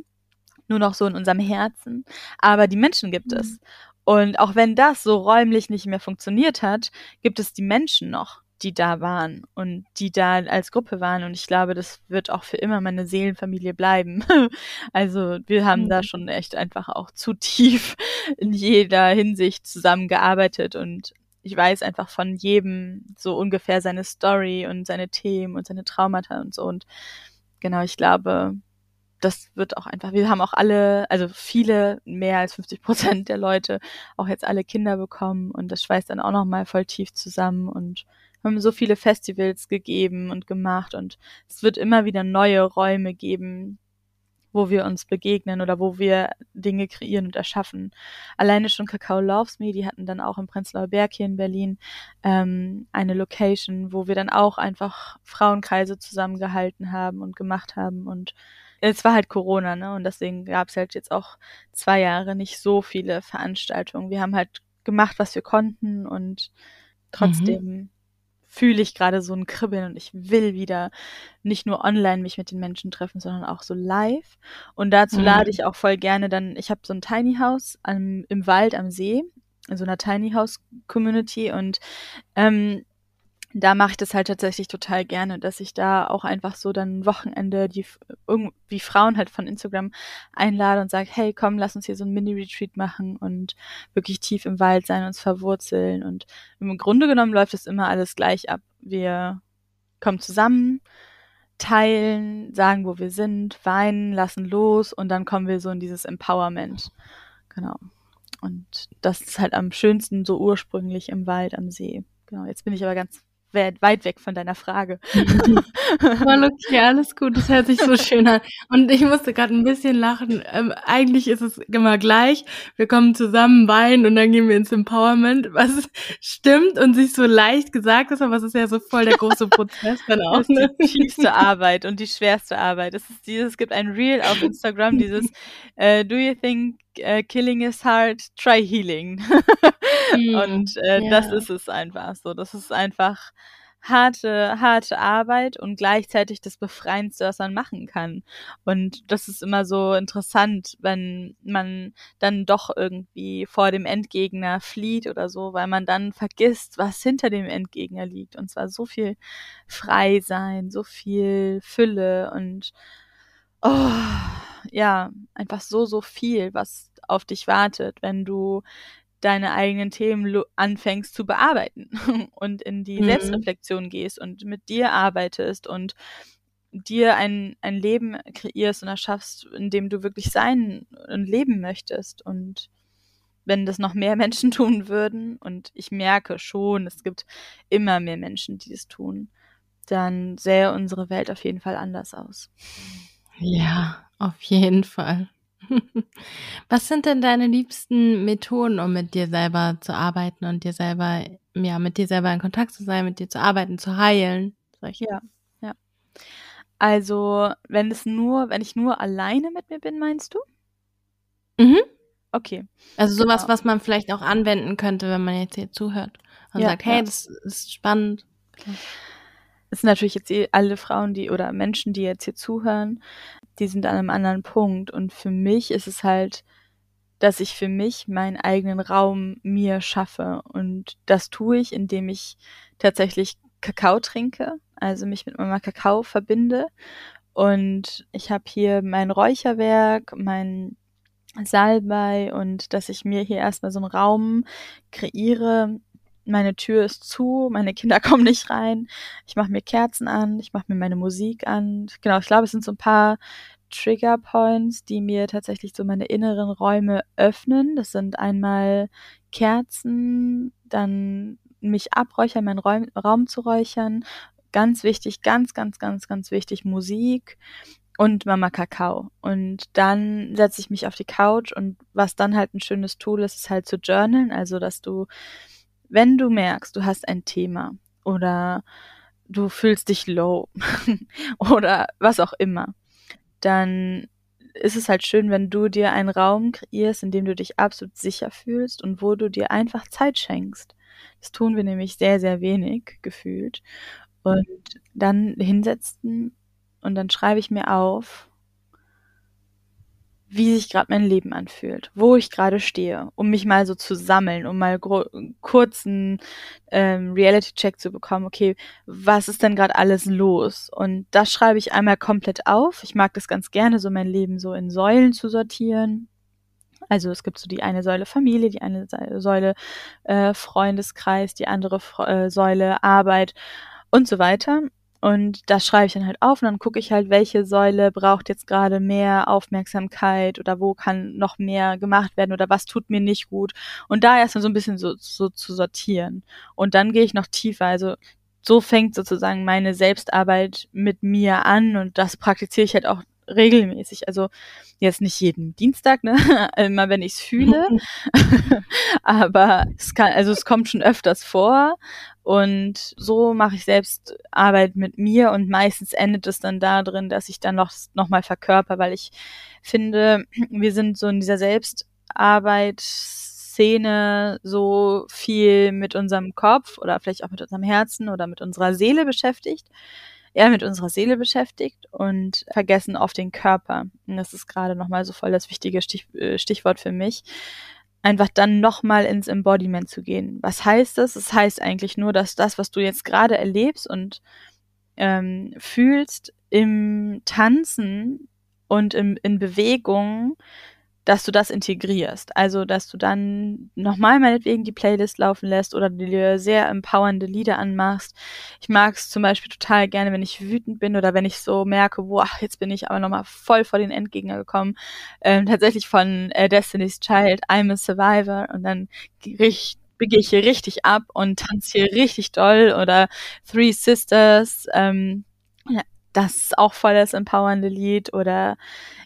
Nur noch so in unserem Herzen. Aber die Menschen gibt mhm. es. Und auch wenn das so räumlich nicht mehr funktioniert hat, gibt es die Menschen noch, die da waren und die da als Gruppe waren. Und ich glaube, das wird auch für immer meine Seelenfamilie bleiben. also wir haben mhm. da schon echt einfach auch zu tief in jeder Hinsicht zusammengearbeitet und ich weiß einfach von jedem so ungefähr seine Story und seine Themen und seine Traumata und so. Und genau, ich glaube, das wird auch einfach, wir haben auch alle, also viele, mehr als 50 Prozent der Leute auch jetzt alle Kinder bekommen und das schweißt dann auch nochmal voll tief zusammen und haben so viele Festivals gegeben und gemacht und es wird immer wieder neue Räume geben, wo wir uns begegnen oder wo wir Dinge kreieren und erschaffen. Alleine schon Kakao Loves Me, die hatten dann auch im Prenzlauer Berg hier in Berlin ähm, eine Location, wo wir dann auch einfach Frauenkreise zusammengehalten haben und gemacht haben und es war halt Corona, ne? Und deswegen gab es halt jetzt auch zwei Jahre nicht so viele Veranstaltungen. Wir haben halt gemacht, was wir konnten und trotzdem mhm. fühle ich gerade so ein Kribbeln und ich will wieder nicht nur online mich mit den Menschen treffen, sondern auch so live. Und dazu mhm. lade ich auch voll gerne dann, ich habe so ein Tiny House am, im Wald am See, in so einer Tiny House Community und ähm, da mache ich das halt tatsächlich total gerne, dass ich da auch einfach so dann Wochenende die irgendwie Frauen halt von Instagram einlade und sage, hey, komm, lass uns hier so ein Mini-Retreat machen und wirklich tief im Wald sein, uns verwurzeln. Und im Grunde genommen läuft das immer alles gleich ab. Wir kommen zusammen, teilen, sagen, wo wir sind, weinen, lassen los und dann kommen wir so in dieses Empowerment. Genau. Und das ist halt am schönsten so ursprünglich im Wald am See. Genau, jetzt bin ich aber ganz weit weg von deiner Frage. Voll okay, alles gut, das hört sich so schön an. Und ich musste gerade ein bisschen lachen. Ähm, eigentlich ist es immer gleich. Wir kommen zusammen, weinen und dann gehen wir ins Empowerment, was stimmt und sich so leicht gesagt ist, aber es ist ja so voll der große Prozess dann auch. Das ist die ne? tiefste Arbeit und die schwerste Arbeit. Es ist dieses, es gibt ein Reel auf Instagram, dieses uh, Do you think uh, killing is hard? Try healing. mm, und äh, yeah. das ist es einfach so. Das ist einfach harte, harte Arbeit und gleichzeitig das Befreiendste, was man machen kann. Und das ist immer so interessant, wenn man dann doch irgendwie vor dem Endgegner flieht oder so, weil man dann vergisst, was hinter dem Endgegner liegt. Und zwar so viel Freisein, so viel Fülle und oh, ja, einfach so, so viel, was auf dich wartet, wenn du deine eigenen Themen anfängst zu bearbeiten und in die mhm. Selbstreflexion gehst und mit dir arbeitest und dir ein, ein Leben kreierst und erschaffst, in dem du wirklich sein und leben möchtest. Und wenn das noch mehr Menschen tun würden, und ich merke schon, es gibt immer mehr Menschen, die es tun, dann sähe unsere Welt auf jeden Fall anders aus. Ja, auf jeden Fall. Was sind denn deine liebsten Methoden, um mit dir selber zu arbeiten und dir selber, ja, mit dir selber in Kontakt zu sein, mit dir zu arbeiten, zu heilen? Ja, ja. Also, wenn es nur, wenn ich nur alleine mit mir bin, meinst du? Mhm. Okay. Also sowas, genau. was man vielleicht auch anwenden könnte, wenn man jetzt hier zuhört und ja, sagt, hey, ja. das ist spannend. Es sind natürlich jetzt eh alle Frauen, die oder Menschen, die jetzt hier zuhören, die sind an einem anderen Punkt. Und für mich ist es halt, dass ich für mich meinen eigenen Raum mir schaffe. Und das tue ich, indem ich tatsächlich Kakao trinke, also mich mit Mama Kakao verbinde. Und ich habe hier mein Räucherwerk, mein Salbei und dass ich mir hier erstmal so einen Raum kreiere. Meine Tür ist zu, meine Kinder kommen nicht rein. Ich mache mir Kerzen an, ich mache mir meine Musik an. Genau, ich glaube, es sind so ein paar Trigger Points, die mir tatsächlich so meine inneren Räume öffnen. Das sind einmal Kerzen, dann mich abräuchern, meinen Raum, Raum zu räuchern. Ganz wichtig, ganz, ganz, ganz, ganz wichtig, Musik und Mama Kakao. Und dann setze ich mich auf die Couch und was dann halt ein schönes Tool ist, ist halt zu journalen. Also, dass du, wenn du merkst, du hast ein Thema oder du fühlst dich low oder was auch immer, dann ist es halt schön, wenn du dir einen Raum kreierst, in dem du dich absolut sicher fühlst und wo du dir einfach Zeit schenkst. Das tun wir nämlich sehr, sehr wenig gefühlt. Und dann hinsetzen und dann schreibe ich mir auf, wie sich gerade mein Leben anfühlt, wo ich gerade stehe, um mich mal so zu sammeln, um mal kurzen ähm, Reality-Check zu bekommen, okay, was ist denn gerade alles los? Und das schreibe ich einmal komplett auf. Ich mag das ganz gerne, so mein Leben so in Säulen zu sortieren. Also es gibt so die eine Säule Familie, die eine Säule äh, Freundeskreis, die andere äh, Säule Arbeit und so weiter. Und das schreibe ich dann halt auf und dann gucke ich halt, welche Säule braucht jetzt gerade mehr Aufmerksamkeit oder wo kann noch mehr gemacht werden oder was tut mir nicht gut. Und da erstmal so ein bisschen so, so zu sortieren. Und dann gehe ich noch tiefer. Also so fängt sozusagen meine Selbstarbeit mit mir an und das praktiziere ich halt auch regelmäßig. Also jetzt nicht jeden Dienstag, ne? Immer wenn ich es fühle. Aber es kann, also es kommt schon öfters vor. Und so mache ich selbst Arbeit mit mir und meistens endet es dann darin, dass ich dann noch, noch mal verkörper, weil ich finde, wir sind so in dieser Selbstarbeit Szene so viel mit unserem Kopf oder vielleicht auch mit unserem Herzen oder mit unserer Seele beschäftigt, eher mit unserer Seele beschäftigt und vergessen oft den Körper. Und das ist gerade nochmal so voll das wichtige Stich, äh, Stichwort für mich. Einfach dann nochmal ins Embodiment zu gehen. Was heißt das? Es das heißt eigentlich nur, dass das, was du jetzt gerade erlebst und ähm, fühlst im Tanzen und im, in Bewegung dass du das integrierst. Also, dass du dann nochmal meinetwegen die Playlist laufen lässt oder dir sehr empowernde Lieder anmachst. Ich mag es zum Beispiel total gerne, wenn ich wütend bin oder wenn ich so merke, boah, jetzt bin ich aber nochmal voll vor den Endgegner gekommen. Ähm, tatsächlich von äh, Destiny's Child, I'm a Survivor und dann richtig begehe ich hier richtig ab und tanze hier richtig doll oder Three Sisters, ähm, das ist auch voll das empowernde Lied oder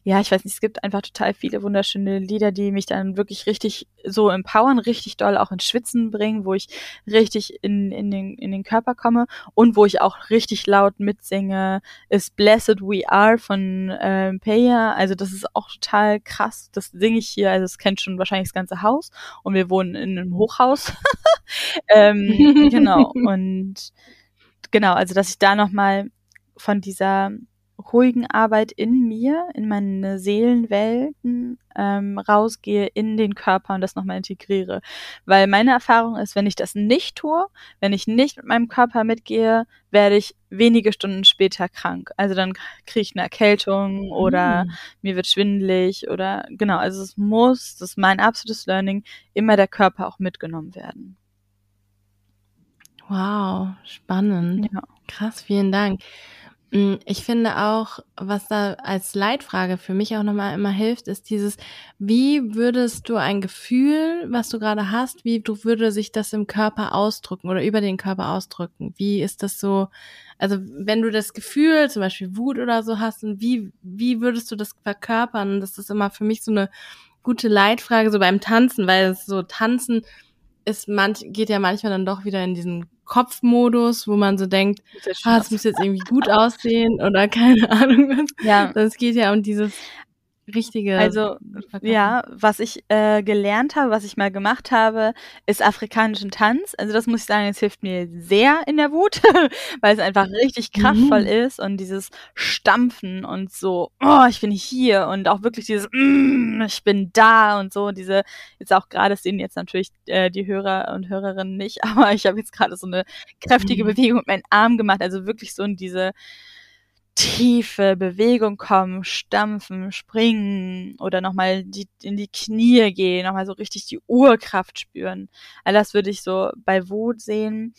ja, ich weiß nicht, es gibt einfach total viele wunderschöne Lieder, die mich dann wirklich richtig so empowern, richtig doll auch ins Schwitzen bringen, wo ich richtig in, in, den, in den Körper komme und wo ich auch richtig laut mitsinge, ist Blessed We Are von äh, Paya. Also das ist auch total krass. Das singe ich hier, also es kennt schon wahrscheinlich das ganze Haus und wir wohnen in einem Hochhaus. ähm, genau. Und genau, also dass ich da nochmal von dieser ruhigen Arbeit in mir, in meine Seelenwelten ähm, rausgehe in den Körper und das nochmal integriere. Weil meine Erfahrung ist, wenn ich das nicht tue, wenn ich nicht mit meinem Körper mitgehe, werde ich wenige Stunden später krank. Also dann kriege ich eine Erkältung oder mm. mir wird schwindelig oder genau, also es muss, das ist mein absolutes Learning, immer der Körper auch mitgenommen werden. Wow, spannend. Ja. Krass, vielen Dank. Mm, ich finde auch, was da als Leitfrage für mich auch nochmal immer hilft, ist dieses, wie würdest du ein Gefühl, was du gerade hast, wie du würde sich das im Körper ausdrücken oder über den Körper ausdrücken? Wie ist das so, also wenn du das Gefühl, zum Beispiel Wut oder so hast, und wie, wie würdest du das verkörpern? Das ist immer für mich so eine gute Leitfrage, so beim Tanzen, weil es so Tanzen ist manch, geht ja manchmal dann doch wieder in diesen Kopfmodus, wo man so denkt, ah, es muss jetzt irgendwie gut aussehen oder keine Ahnung was. Ja. Das geht ja um dieses richtige. Also ja, was ich äh, gelernt habe, was ich mal gemacht habe, ist afrikanischen Tanz. Also das muss ich sagen, es hilft mir sehr in der Wut, weil es einfach richtig kraftvoll mhm. ist und dieses Stampfen und so, oh, ich bin hier und auch wirklich dieses, mm, ich bin da und so. Diese jetzt auch gerade sehen jetzt natürlich äh, die Hörer und Hörerinnen nicht, aber ich habe jetzt gerade so eine kräftige mhm. Bewegung mit meinem Arm gemacht, also wirklich so in diese tiefe Bewegung kommen, stampfen, springen oder nochmal die, in die Knie gehen, nochmal so richtig die Urkraft spüren. All das würde ich so bei Wut sehen,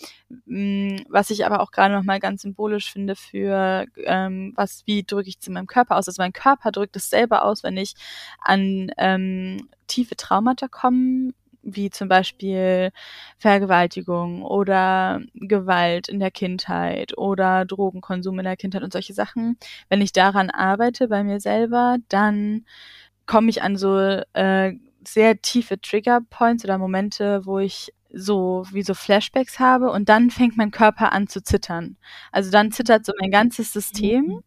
mm, was ich aber auch gerade nochmal ganz symbolisch finde für, ähm, was, wie drücke ich zu meinem Körper aus. Also mein Körper drückt es selber aus, wenn ich an ähm, tiefe Traumata komme wie zum Beispiel Vergewaltigung oder Gewalt in der Kindheit oder Drogenkonsum in der Kindheit und solche Sachen. Wenn ich daran arbeite bei mir selber, dann komme ich an so äh, sehr tiefe Trigger Points oder Momente, wo ich so wie so Flashbacks habe und dann fängt mein Körper an zu zittern. Also dann zittert so mein ganzes System mhm.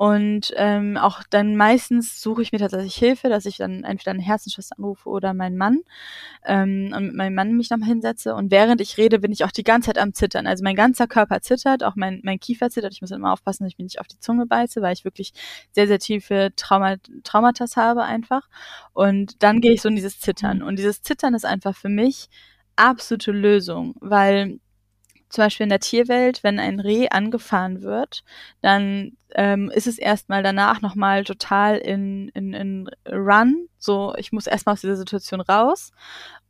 Und ähm, auch dann meistens suche ich mir tatsächlich Hilfe, dass ich dann entweder eine Herzensschwester anrufe oder meinen Mann ähm, und mit meinem Mann mich nochmal hinsetze. Und während ich rede, bin ich auch die ganze Zeit am Zittern. Also mein ganzer Körper zittert, auch mein, mein Kiefer zittert. Ich muss immer aufpassen, dass ich mir nicht auf die Zunge beiße, weil ich wirklich sehr, sehr tiefe Trauma Traumata habe einfach. Und dann gehe ich so in dieses Zittern. Mhm. Und dieses Zittern ist einfach für mich absolute Lösung, weil zum Beispiel in der Tierwelt, wenn ein Reh angefahren wird, dann ähm, ist es erstmal danach nochmal total in, in, in Run. So, ich muss erstmal aus dieser Situation raus.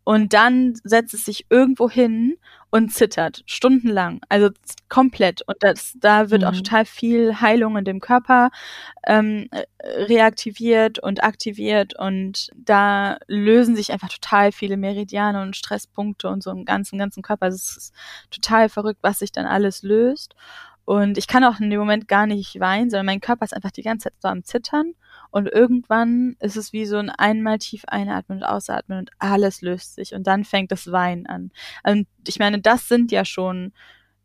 Und dann setzt es sich irgendwo hin und zittert stundenlang, also komplett. Und das, da wird mhm. auch total viel Heilung in dem Körper ähm, reaktiviert und aktiviert und da lösen sich einfach total viele Meridiane und Stresspunkte und so im ganzen ganzen Körper. Also es ist total verrückt, was sich dann alles löst. Und ich kann auch in dem Moment gar nicht weinen, sondern mein Körper ist einfach die ganze Zeit so am Zittern. Und irgendwann ist es wie so ein einmal tief einatmen und ausatmen und alles löst sich. Und dann fängt das Weinen an. Und ich meine, das sind ja schon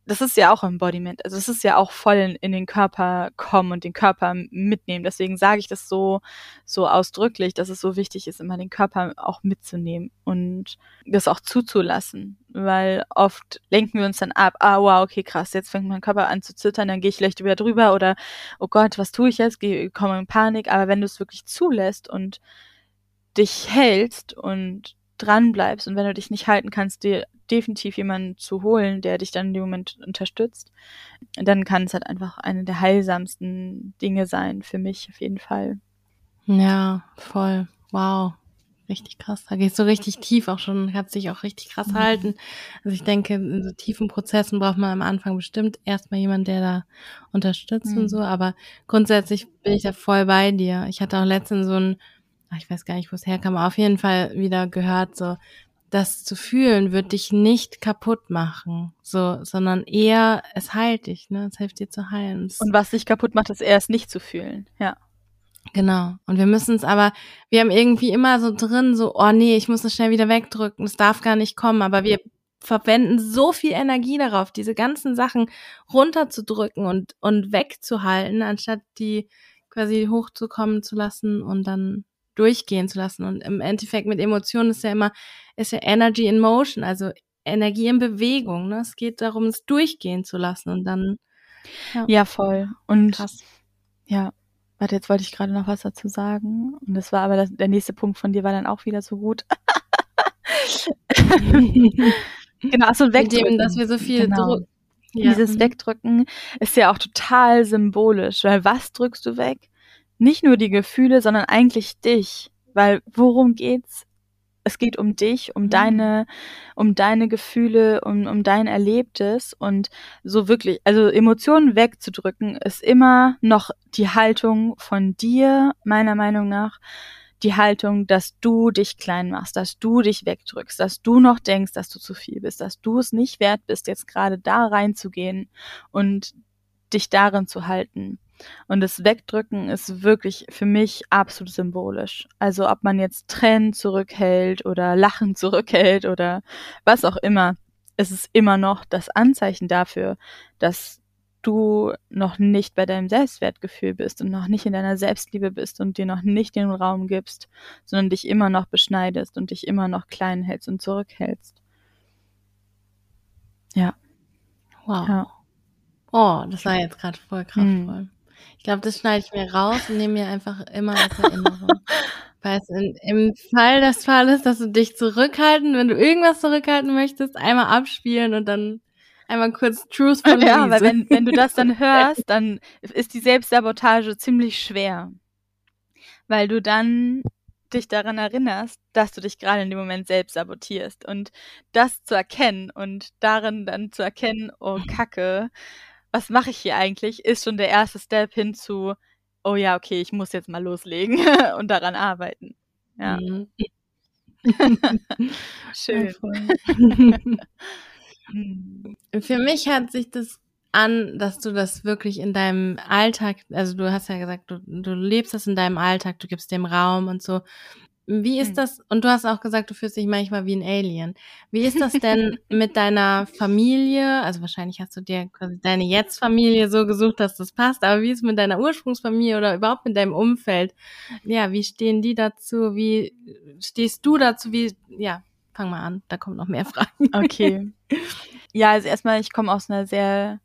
das ist ja auch Embodiment. Also es ist ja auch voll in, in, den Körper kommen und den Körper mitnehmen. Deswegen sage ich das so, so ausdrücklich, dass es so wichtig ist, immer den Körper auch mitzunehmen und das auch zuzulassen. Weil oft lenken wir uns dann ab, ah wow, okay, krass, jetzt fängt mein Körper an zu zittern, dann gehe ich vielleicht wieder drüber oder oh Gott, was tue ich jetzt? Geh, komme in Panik. Aber wenn du es wirklich zulässt und dich hältst und dran bleibst und wenn du dich nicht halten kannst, dir definitiv jemanden zu holen, der dich dann in dem Moment unterstützt, dann kann es halt einfach eine der heilsamsten Dinge sein, für mich auf jeden Fall. Ja, voll. Wow. Richtig krass. Da gehst du richtig tief auch schon, kannst dich auch richtig krass mhm. halten. Also ich denke, in so tiefen Prozessen braucht man am Anfang bestimmt erstmal jemanden, der da unterstützt mhm. und so. Aber grundsätzlich bin ich da voll bei dir. Ich hatte auch letztens so ein, ich weiß gar nicht, wo es herkam, aber auf jeden Fall wieder gehört, so, das zu fühlen wird dich nicht kaputt machen, so, sondern eher, es heilt dich, ne? Es hilft dir zu heilen. Und was dich kaputt macht, ist eher es nicht zu fühlen, ja. Genau. Und wir müssen es aber, wir haben irgendwie immer so drin, so, oh nee, ich muss es schnell wieder wegdrücken, es darf gar nicht kommen, aber wir verwenden so viel Energie darauf, diese ganzen Sachen runterzudrücken und, und wegzuhalten, anstatt die quasi hochzukommen zu lassen und dann durchgehen zu lassen. Und im Endeffekt mit Emotionen ist ja immer, ist ja Energy in Motion, also Energie in Bewegung. Ne? Es geht darum, es durchgehen zu lassen und dann. Ja, ja voll. Und krass. Ja. Warte, jetzt wollte ich gerade noch was dazu sagen. Und das war aber das, der nächste Punkt von dir war dann auch wieder so gut. genau, so wegdrücken. Dem, dass wir so viel genau. Ja. Dieses Wegdrücken ist ja auch total symbolisch, weil was drückst du weg? Nicht nur die Gefühle, sondern eigentlich dich. Weil worum geht's? Es geht um dich, um mhm. deine, um deine Gefühle, um, um dein Erlebtes und so wirklich, also Emotionen wegzudrücken, ist immer noch die Haltung von dir, meiner Meinung nach, die Haltung, dass du dich klein machst, dass du dich wegdrückst, dass du noch denkst, dass du zu viel bist, dass du es nicht wert bist, jetzt gerade da reinzugehen und dich darin zu halten. Und das Wegdrücken ist wirklich für mich absolut symbolisch. Also ob man jetzt Tränen zurückhält oder Lachen zurückhält oder was auch immer, es ist immer noch das Anzeichen dafür, dass du noch nicht bei deinem Selbstwertgefühl bist und noch nicht in deiner Selbstliebe bist und dir noch nicht den Raum gibst, sondern dich immer noch beschneidest und dich immer noch klein hältst und zurückhältst. Ja. Wow. Ja. Oh, das war jetzt gerade voll kraftvoll. Ich glaube, das schneide ich mir raus und nehme mir einfach immer als Erinnerung. Weil es in, im Fall des Falles, dass du dich zurückhalten, wenn du irgendwas zurückhalten möchtest, einmal abspielen und dann einmal kurz Truth von Ja, weil wenn, wenn du das dann hörst, dann ist die Selbstsabotage ziemlich schwer. Weil du dann dich daran erinnerst, dass du dich gerade in dem Moment selbst sabotierst. Und das zu erkennen und darin dann zu erkennen, oh Kacke, was mache ich hier eigentlich, ist schon der erste Step hin zu, oh ja, okay, ich muss jetzt mal loslegen und daran arbeiten. Ja. Mhm. Schön. Für mich hat sich das an, dass du das wirklich in deinem Alltag, also du hast ja gesagt, du, du lebst das in deinem Alltag, du gibst dem Raum und so. Wie ist hm. das, und du hast auch gesagt, du fühlst dich manchmal wie ein Alien. Wie ist das denn mit deiner Familie? Also wahrscheinlich hast du dir quasi deine Jetzt-Familie so gesucht, dass das passt, aber wie ist es mit deiner Ursprungsfamilie oder überhaupt mit deinem Umfeld? Ja, wie stehen die dazu? Wie stehst du dazu? Wie, ja, fang mal an, da kommen noch mehr Fragen. Okay. Ja, also erstmal, ich komme aus einer sehr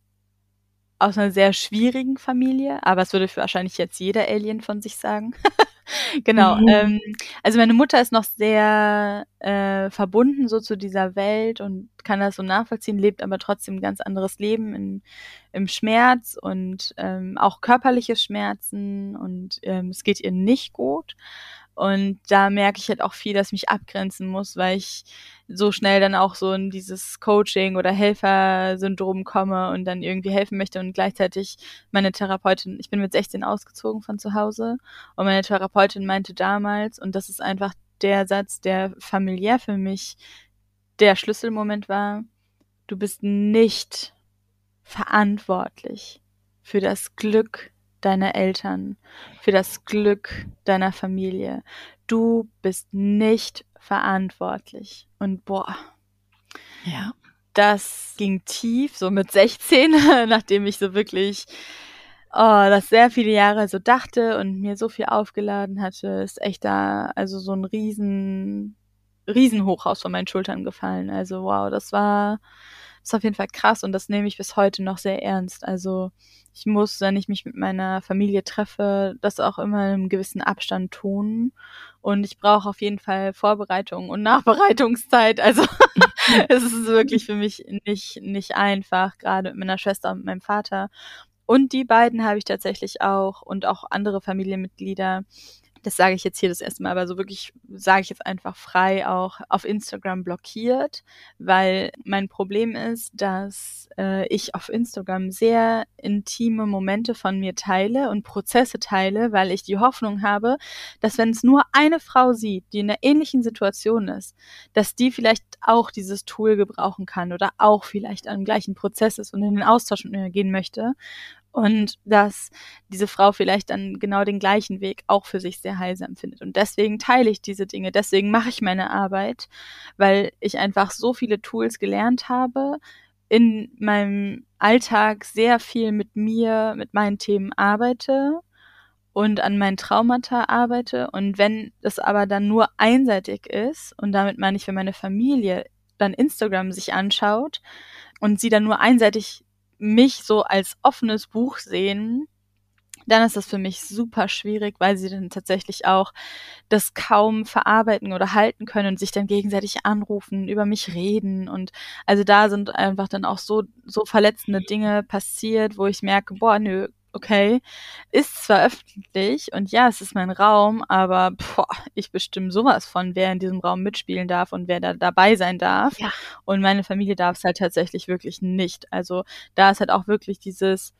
aus einer sehr schwierigen Familie, aber es würde wahrscheinlich jetzt jeder Alien von sich sagen. genau. Mhm. Ähm, also meine Mutter ist noch sehr äh, verbunden so zu dieser Welt und kann das so nachvollziehen, lebt aber trotzdem ein ganz anderes Leben in, im Schmerz und ähm, auch körperliche Schmerzen und ähm, es geht ihr nicht gut. Und da merke ich halt auch viel, dass ich mich abgrenzen muss, weil ich so schnell dann auch so in dieses Coaching oder Helfersyndrom komme und dann irgendwie helfen möchte. Und gleichzeitig meine Therapeutin, ich bin mit 16 ausgezogen von zu Hause. Und meine Therapeutin meinte damals, und das ist einfach der Satz, der familiär für mich der Schlüsselmoment war, du bist nicht verantwortlich für das Glück deiner Eltern, für das Glück deiner Familie. Du bist nicht verantwortlich. Und boah. Ja. das ging tief, so mit 16, nachdem ich so wirklich oh, das sehr viele Jahre so dachte und mir so viel aufgeladen hatte, ist echt da, also so ein riesen, riesen Hochhaus von meinen Schultern gefallen. Also wow, das war, ist auf jeden Fall krass und das nehme ich bis heute noch sehr ernst. Also ich muss, wenn ich mich mit meiner Familie treffe, das auch immer in einem gewissen Abstand tun. Und ich brauche auf jeden Fall Vorbereitung und Nachbereitungszeit. Also es ist wirklich für mich nicht, nicht einfach, gerade mit meiner Schwester und meinem Vater. Und die beiden habe ich tatsächlich auch und auch andere Familienmitglieder das sage ich jetzt hier das erste Mal, aber so wirklich sage ich jetzt einfach frei auch auf Instagram blockiert, weil mein Problem ist, dass äh, ich auf Instagram sehr intime Momente von mir teile und Prozesse teile, weil ich die Hoffnung habe, dass wenn es nur eine Frau sieht, die in einer ähnlichen Situation ist, dass die vielleicht auch dieses Tool gebrauchen kann oder auch vielleicht an gleichen Prozess ist und in den Austausch mit mir gehen möchte und dass diese Frau vielleicht dann genau den gleichen Weg auch für sich sehr heilsam findet. Und deswegen teile ich diese Dinge, deswegen mache ich meine Arbeit, weil ich einfach so viele Tools gelernt habe, in meinem Alltag sehr viel mit mir, mit meinen Themen arbeite und an meinen Traumata arbeite. Und wenn das aber dann nur einseitig ist, und damit meine ich, wenn meine Familie dann Instagram sich anschaut und sie dann nur einseitig mich so als offenes Buch sehen, dann ist das für mich super schwierig, weil sie dann tatsächlich auch das kaum verarbeiten oder halten können und sich dann gegenseitig anrufen, über mich reden. Und also da sind einfach dann auch so so verletzende Dinge passiert, wo ich merke, boah, nö, okay, ist zwar öffentlich und ja, es ist mein Raum, aber boah, ich bestimme sowas von, wer in diesem Raum mitspielen darf und wer da dabei sein darf. Ja. Und meine Familie darf es halt tatsächlich wirklich nicht. Also da ist halt auch wirklich dieses,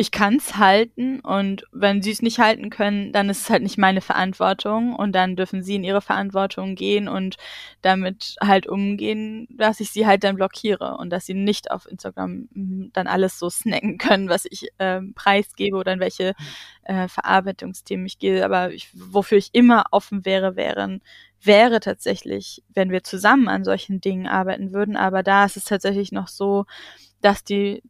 ich kann es halten und wenn sie es nicht halten können, dann ist es halt nicht meine Verantwortung und dann dürfen sie in ihre Verantwortung gehen und damit halt umgehen, dass ich sie halt dann blockiere und dass sie nicht auf Instagram hm, dann alles so snacken können, was ich äh, preisgebe oder in welche äh, Verarbeitungsthemen ich gehe. Aber ich, wofür ich immer offen wäre, wären wäre tatsächlich, wenn wir zusammen an solchen Dingen arbeiten würden. Aber da ist es tatsächlich noch so, dass die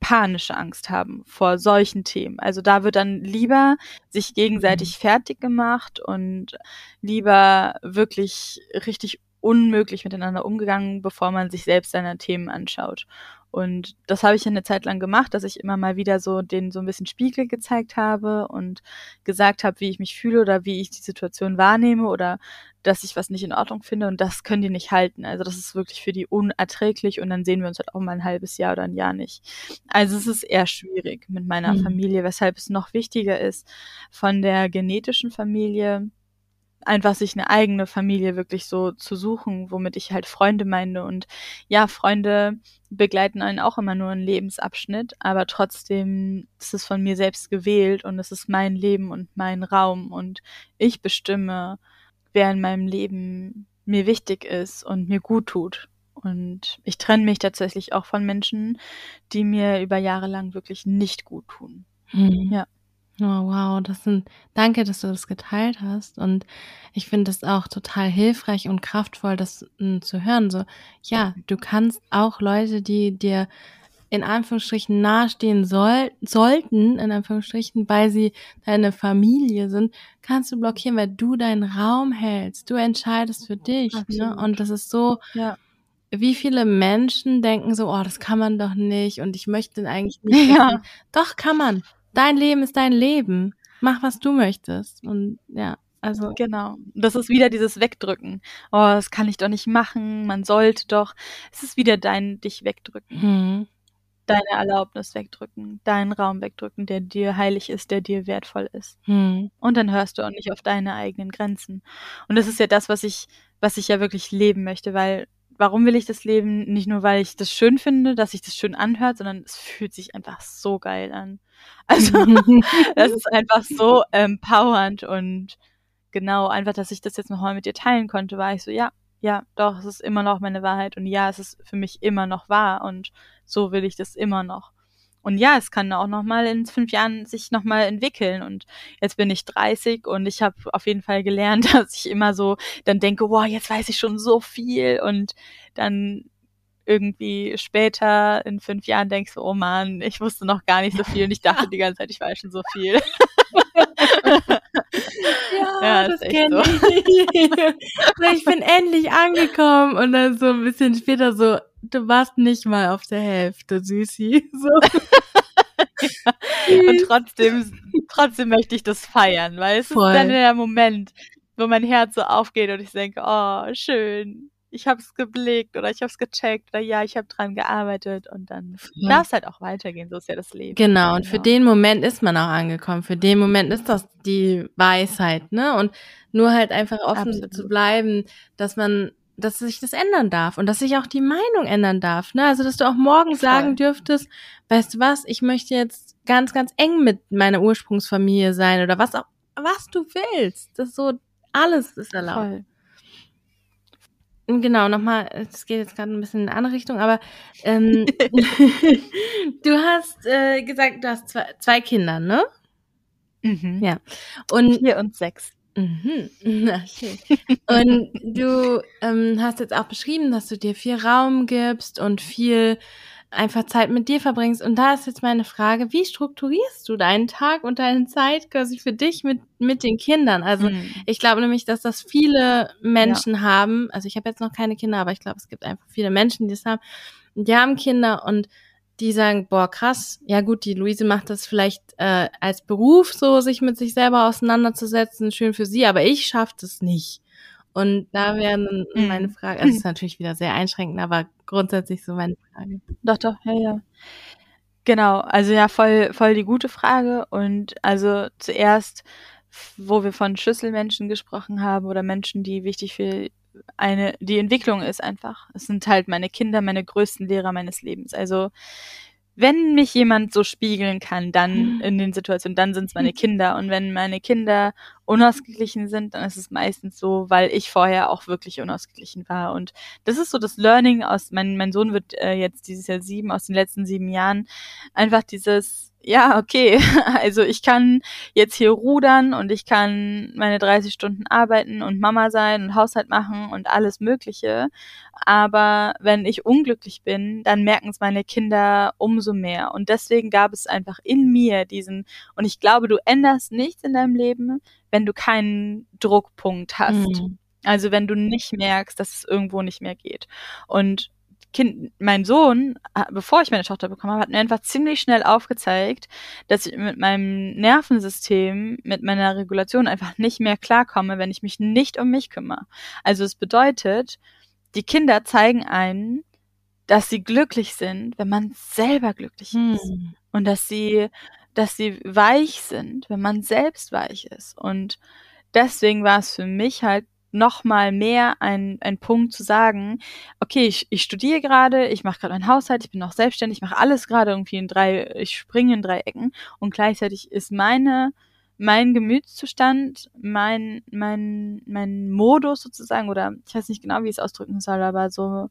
panische Angst haben vor solchen Themen. Also da wird dann lieber sich gegenseitig mhm. fertig gemacht und lieber wirklich richtig unmöglich miteinander umgegangen, bevor man sich selbst seine Themen anschaut. Und das habe ich eine Zeit lang gemacht, dass ich immer mal wieder so den so ein bisschen Spiegel gezeigt habe und gesagt habe, wie ich mich fühle oder wie ich die Situation wahrnehme oder dass ich was nicht in Ordnung finde und das können die nicht halten. Also das ist wirklich für die unerträglich und dann sehen wir uns halt auch mal ein halbes Jahr oder ein Jahr nicht. Also es ist eher schwierig mit meiner mhm. Familie, weshalb es noch wichtiger ist, von der genetischen Familie einfach sich eine eigene Familie wirklich so zu suchen, womit ich halt Freunde meine. Und ja, Freunde begleiten einen auch immer nur einen Lebensabschnitt, aber trotzdem ist es von mir selbst gewählt und es ist mein Leben und mein Raum und ich bestimme, wer in meinem Leben mir wichtig ist und mir gut tut. Und ich trenne mich tatsächlich auch von Menschen, die mir über Jahre lang wirklich nicht gut tun. Mhm. Ja. Oh, wow, das sind, danke, dass du das geteilt hast. Und ich finde es auch total hilfreich und kraftvoll, das m, hm, zu hören. So, ja, du kannst auch Leute, die dir in Anführungsstrichen nahestehen soll, sollten, in Anführungsstrichen, weil sie deine Familie sind, kannst du blockieren, weil du deinen Raum hältst. Du entscheidest für dich. Ne? Und das ist so, ja. wie viele Menschen denken so, oh, das kann man doch nicht und ich möchte eigentlich nicht. Ja. Doch, kann man dein Leben ist dein Leben. Mach, was du möchtest. Und ja, also. Genau. Das ist wieder dieses Wegdrücken. Oh, das kann ich doch nicht machen. Man sollte doch. Es ist wieder dein dich wegdrücken. Mhm. Deine Erlaubnis wegdrücken. Deinen Raum wegdrücken, der dir heilig ist, der dir wertvoll ist. Mhm. Und dann hörst du auch nicht auf deine eigenen Grenzen. Und das ist ja das, was ich, was ich ja wirklich leben möchte, weil warum will ich das leben? Nicht nur, weil ich das schön finde, dass sich das schön anhört, sondern es fühlt sich einfach so geil an. Also das ist einfach so empowernd und genau, einfach, dass ich das jetzt nochmal mit dir teilen konnte, war ich so, ja, ja, doch, es ist immer noch meine Wahrheit und ja, es ist für mich immer noch wahr und so will ich das immer noch. Und ja, es kann auch nochmal in fünf Jahren sich nochmal entwickeln. Und jetzt bin ich 30 und ich habe auf jeden Fall gelernt, dass ich immer so dann denke, wow, jetzt weiß ich schon so viel und dann irgendwie später in fünf Jahren denkst du, oh Mann, ich wusste noch gar nicht so viel und ich dachte die ganze Zeit, ich weiß schon so viel. ja, ja das kenne so. ich. ich bin endlich angekommen und dann so ein bisschen später so, du warst nicht mal auf der Hälfte, Süßi. So. ja. Und trotzdem, trotzdem möchte ich das feiern, weil es Voll. ist dann der Moment, wo mein Herz so aufgeht und ich denke, oh, schön, ich habe es geblickt oder ich habe es gecheckt oder ja, ich habe dran gearbeitet und dann ja. darf es halt auch weitergehen, so ist ja das Leben. Genau, und genau. für den Moment ist man auch angekommen, für den Moment ist das die Weisheit, ne? Und nur halt einfach offen Absolut. zu bleiben, dass man dass sich das ändern darf und dass sich auch die Meinung ändern darf. Ne? Also, dass du auch morgen Voll. sagen dürftest, weißt du was, ich möchte jetzt ganz, ganz eng mit meiner Ursprungsfamilie sein oder was auch, was du willst. Das ist so, alles ist erlaubt. Voll. Genau, nochmal, es geht jetzt gerade ein bisschen in eine andere Richtung, aber ähm, du hast äh, gesagt, du hast zwei, zwei Kinder, ne? Mhm. Ja. Und vier und sechs. Mhm. Na, schön. und du ähm, hast jetzt auch beschrieben, dass du dir viel Raum gibst und viel einfach Zeit mit dir verbringst. Und da ist jetzt meine Frage, wie strukturierst du deinen Tag und deine Zeit quasi für dich mit, mit den Kindern? Also mhm. ich glaube nämlich, dass das viele Menschen ja. haben. Also ich habe jetzt noch keine Kinder, aber ich glaube, es gibt einfach viele Menschen, die das haben. Die haben Kinder und die sagen, boah, krass, ja gut, die Luise macht das vielleicht äh, als Beruf so, sich mit sich selber auseinanderzusetzen, schön für sie, aber ich schaffe das nicht. Und da wäre mhm. meine Frage, also ist natürlich wieder sehr einschränkend, aber grundsätzlich so meine Frage. Doch, doch, ja, ja. Genau, also ja, voll, voll die gute Frage. Und also zuerst, wo wir von Schlüsselmenschen gesprochen haben oder Menschen, die wichtig für eine, die Entwicklung ist einfach. Es sind halt meine Kinder, meine größten Lehrer meines Lebens. Also wenn mich jemand so spiegeln kann, dann mhm. in den Situationen, dann sind es meine Kinder. Und wenn meine Kinder unausgeglichen sind, dann ist es meistens so, weil ich vorher auch wirklich unausgeglichen war. Und das ist so das Learning aus, mein, mein Sohn wird äh, jetzt dieses Jahr sieben, aus den letzten sieben Jahren, einfach dieses, ja, okay, also ich kann jetzt hier rudern und ich kann meine 30 Stunden arbeiten und Mama sein und Haushalt machen und alles Mögliche. Aber wenn ich unglücklich bin, dann merken es meine Kinder umso mehr. Und deswegen gab es einfach in mir diesen, und ich glaube, du änderst nichts in deinem Leben, wenn du keinen Druckpunkt hast. Mhm. Also wenn du nicht merkst, dass es irgendwo nicht mehr geht. Und Kind, mein Sohn, bevor ich meine Tochter bekommen habe, hat mir einfach ziemlich schnell aufgezeigt, dass ich mit meinem Nervensystem, mit meiner Regulation einfach nicht mehr klarkomme, wenn ich mich nicht um mich kümmere. Also es bedeutet, die Kinder zeigen einen, dass sie glücklich sind, wenn man selber glücklich ist. Hm. Und dass sie, dass sie weich sind, wenn man selbst weich ist. Und deswegen war es für mich halt noch mal mehr ein, ein Punkt zu sagen, okay, ich, ich studiere gerade, ich mache gerade meinen Haushalt, ich bin noch selbstständig, ich mache alles gerade irgendwie in drei, ich springe in drei Ecken und gleichzeitig ist meine mein Gemütszustand, mein mein mein Modus sozusagen oder ich weiß nicht genau, wie ich es ausdrücken soll, aber so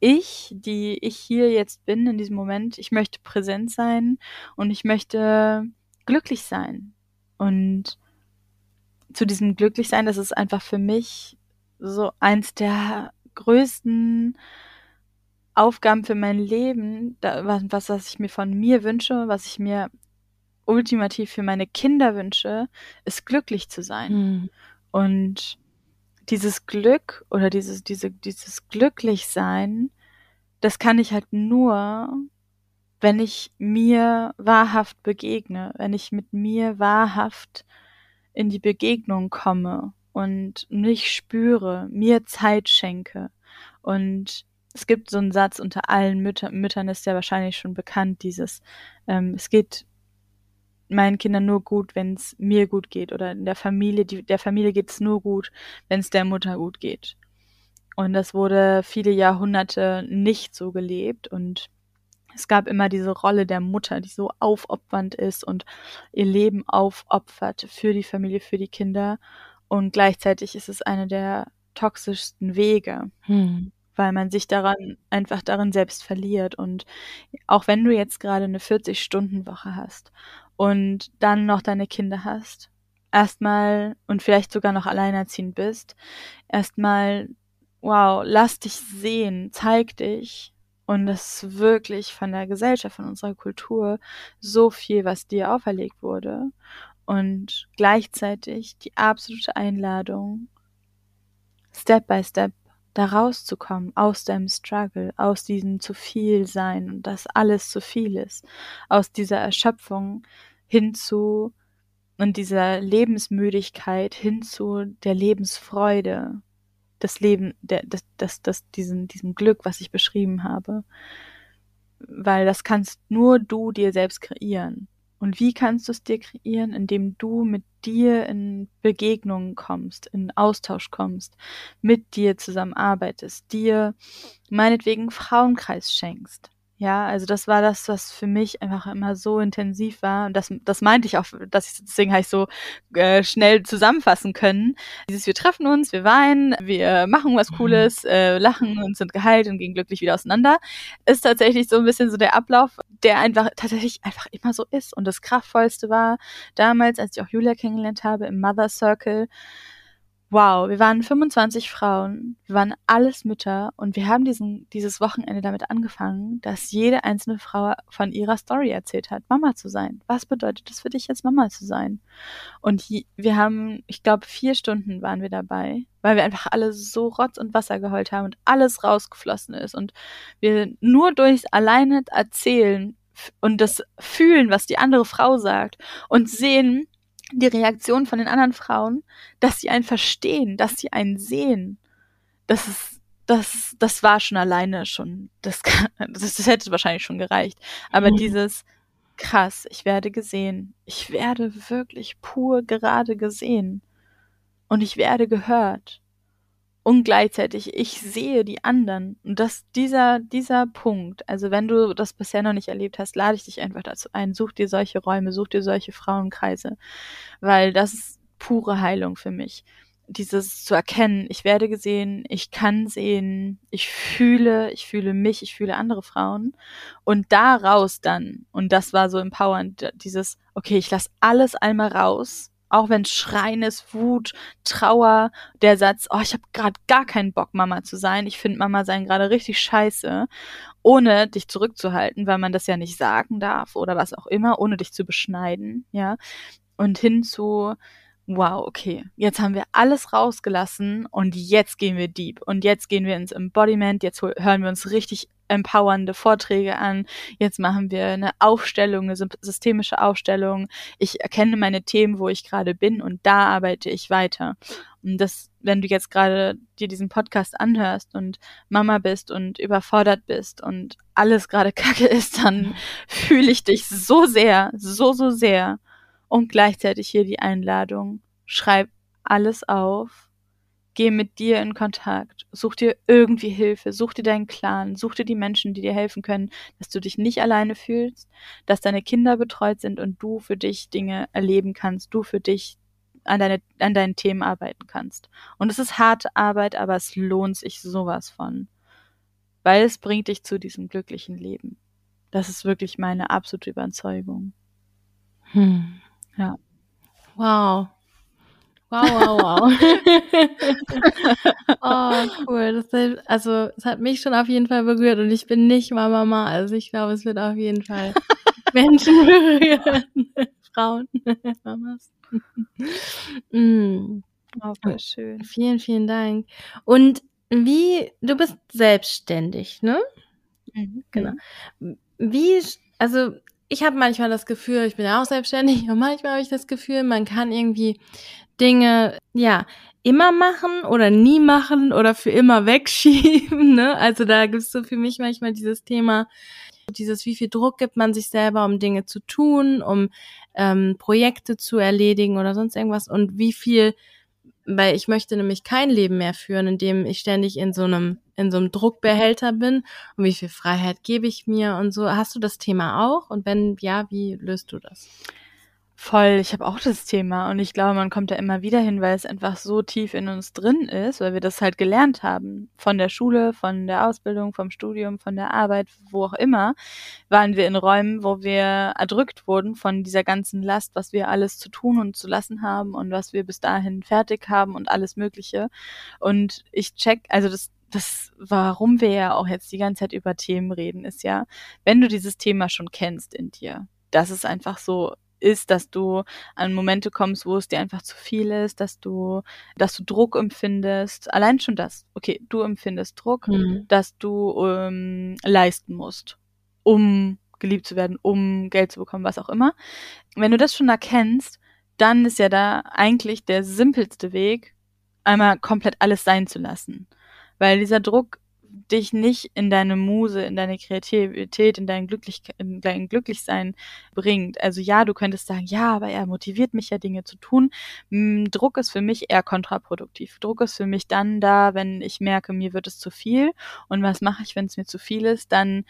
ich, die ich hier jetzt bin in diesem Moment, ich möchte präsent sein und ich möchte glücklich sein. Und zu diesem Glücklichsein, das ist einfach für mich so eins der größten Aufgaben für mein Leben, da, was, was ich mir von mir wünsche, was ich mir ultimativ für meine Kinder wünsche, ist glücklich zu sein. Mhm. Und dieses Glück oder dieses, diese, dieses Glücklichsein, das kann ich halt nur, wenn ich mir wahrhaft begegne, wenn ich mit mir wahrhaft in die Begegnung komme und mich spüre, mir Zeit schenke. Und es gibt so einen Satz unter allen Mütter, Müttern, ist ja wahrscheinlich schon bekannt, dieses, ähm, es geht meinen Kindern nur gut, wenn es mir gut geht. Oder in der Familie, die, der Familie geht es nur gut, wenn es der Mutter gut geht. Und das wurde viele Jahrhunderte nicht so gelebt und es gab immer diese Rolle der Mutter, die so aufopfernd ist und ihr Leben aufopfert für die Familie, für die Kinder. Und gleichzeitig ist es eine der toxischsten Wege, hm. weil man sich daran einfach darin selbst verliert. Und auch wenn du jetzt gerade eine 40-Stunden-Woche hast und dann noch deine Kinder hast, erstmal und vielleicht sogar noch alleinerziehend bist, erstmal, wow, lass dich sehen, zeig dich, Und das ist wirklich von der Gesellschaft, von unserer Kultur so viel, was dir auferlegt wurde. Und gleichzeitig die absolute Einladung, Step by Step da rauszukommen aus deinem Struggle, aus diesem zu viel sein und dass alles zu viel ist, aus dieser Erschöpfung hin zu und dieser Lebensmüdigkeit hin zu der Lebensfreude, das Leben, der, das, das, das, diesen, diesem Glück, was ich beschrieben habe. Weil das kannst nur du dir selbst kreieren. Und wie kannst du es dir kreieren? Indem du mit dir in Begegnungen kommst, in Austausch kommst, mit dir zusammenarbeitest, dir meinetwegen Frauenkreis schenkst, ja, also das war das, was für mich einfach immer so intensiv war. Und das, das meinte ich auch, dass ich, deswegen habe ich so äh, schnell zusammenfassen können. Dieses, wir treffen uns, wir weinen, wir machen was mhm. Cooles, äh, lachen und sind geheilt und gehen glücklich wieder auseinander, ist tatsächlich so ein bisschen so der Ablauf, der einfach tatsächlich einfach immer so ist. Und das Kraftvollste war damals, als ich auch Julia kennengelernt habe, im Mother Circle, wow, wir waren 25 Frauen, wir waren alles Mütter und wir haben diesen, dieses Wochenende damit angefangen, dass jede einzelne Frau von ihrer Story erzählt hat, Mama zu sein. Was bedeutet es für dich jetzt Mama zu sein? Und wir haben, ich glaube, vier Stunden waren wir dabei, weil wir einfach alle so Rotz und Wasser geheult haben und alles rausgeflossen ist und wir nur durchs alleine erzählen und das fühlen, was die andere Frau sagt und sehen, die Reaktion von den anderen Frauen, dass sie einen verstehen, dass sie einen sehen. Das ist, das, das war schon alleine schon, das, das, das hätte wahrscheinlich schon gereicht. Aber mhm. dieses, krass, ich werde gesehen. Ich werde wirklich pur gerade gesehen. Und ich werde gehört und gleichzeitig ich sehe die anderen. Und das, dieser, dieser Punkt, also wenn du das bisher noch nicht erlebt hast, lade ich dich einfach dazu ein, such dir solche Räume, such dir solche Frauenkreise, weil das ist pure Heilung für mich. Dieses zu erkennen, ich werde gesehen, ich kann sehen, ich fühle, ich fühle mich, ich fühle andere Frauen und daraus dann, und das war so empowernd, dieses, okay, ich lasse alles einmal raus, auch wenn Schreien ist, Wut, Trauer, der Satz, oh, ich habe gerade gar keinen Bock, Mama zu sein, ich finde Mama sein gerade richtig scheiße, ohne dich zurückzuhalten, weil man das ja nicht sagen darf oder was auch immer, ohne dich zu beschneiden, ja. Und hin zu, wow, okay, jetzt haben wir alles rausgelassen und jetzt gehen wir deep und jetzt gehen wir ins Embodiment, jetzt hören wir uns richtig empowernde Vorträge an, jetzt machen wir eine Aufstellung, eine systemische Aufstellung, ich erkenne meine Themen, wo ich gerade bin und da arbeite ich weiter. Und das, wenn du jetzt gerade dir diesen Podcast anhörst und Mama bist und überfordert bist und alles gerade kacke ist, dann fühle ich dich so sehr, so, so sehr und gleichzeitig hier die Einladung. Schreib alles auf. Geh mit dir in Kontakt. Such dir irgendwie Hilfe. Such dir deinen Clan. Such dir die Menschen, die dir helfen können, dass du dich nicht alleine fühlst, dass deine Kinder betreut sind und du für dich Dinge erleben kannst. Du für dich an, deine, an deinen Themen arbeiten kannst. Und es ist harte Arbeit, aber es lohnt sich sowas von. Weil es bringt dich zu diesem glücklichen Leben. Das ist wirklich meine absolute Überzeugung. Hm. Ja. Wow. Wow, wow, wow. oh, cool. Das, also, es hat mich schon auf jeden Fall berührt und ich bin nicht mal Mama. Also, ich glaube, es wird auf jeden Fall Menschen berühren. Frauen, Mamas. mm. Oh, voll schön. Vielen, vielen Dank. Und wie, du bist selbstständig, ne? Mhm. Genau. Wie, also ich habe manchmal das Gefühl, ich bin ja auch selbstständig und manchmal habe ich das Gefühl, man kann irgendwie Dinge, ja, immer machen oder nie machen oder für immer wegschieben. Ne? Also da gibt es so für mich manchmal dieses Thema, dieses, wie viel Druck gibt man sich selber, um Dinge zu tun, um ähm, Projekte zu erledigen oder sonst irgendwas und wie viel weil ich möchte nämlich kein Leben mehr führen, in dem ich ständig in so einem in so einem Druckbehälter bin und wie viel Freiheit gebe ich mir und so. Hast du das Thema auch und wenn ja, wie löst du das? Voll, ich habe auch das Thema und ich glaube, man kommt da immer wieder hin, weil es einfach so tief in uns drin ist, weil wir das halt gelernt haben. Von der Schule, von der Ausbildung, vom Studium, von der Arbeit, wo auch immer, waren wir in Räumen, wo wir erdrückt wurden von dieser ganzen Last, was wir alles zu tun und zu lassen haben und was wir bis dahin fertig haben und alles Mögliche. Und ich check, also das das, warum wir ja auch jetzt die ganze Zeit über Themen reden, ist ja, wenn du dieses Thema schon kennst in dir, dass es einfach so ist, dass du an Momente kommst, wo es dir einfach zu viel ist, dass du, dass du Druck empfindest. Allein schon das. Okay, du empfindest Druck, mhm. dass du ähm, leisten musst, um geliebt zu werden, um Geld zu bekommen, was auch immer. Wenn du das schon erkennst, dann ist ja da eigentlich der simpelste Weg, einmal komplett alles sein zu lassen. Weil dieser Druck dich nicht in deine Muse, in deine Kreativität, in dein, Glücklich in dein Glücklichsein bringt. Also ja, du könntest sagen, ja, aber er motiviert mich ja Dinge zu tun. Hm, Druck ist für mich eher kontraproduktiv. Druck ist für mich dann da, wenn ich merke, mir wird es zu viel. Und was mache ich, wenn es mir zu viel ist? Dann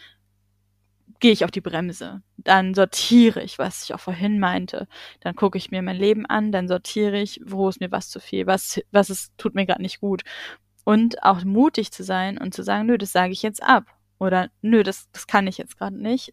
gehe ich auf die Bremse. Dann sortiere ich, was ich auch vorhin meinte. Dann gucke ich mir mein Leben an, dann sortiere ich, wo ist mir was zu viel, was, was ist, tut mir gerade nicht gut und auch mutig zu sein und zu sagen, nö, das sage ich jetzt ab. Oder nö, das, das kann ich jetzt gerade nicht.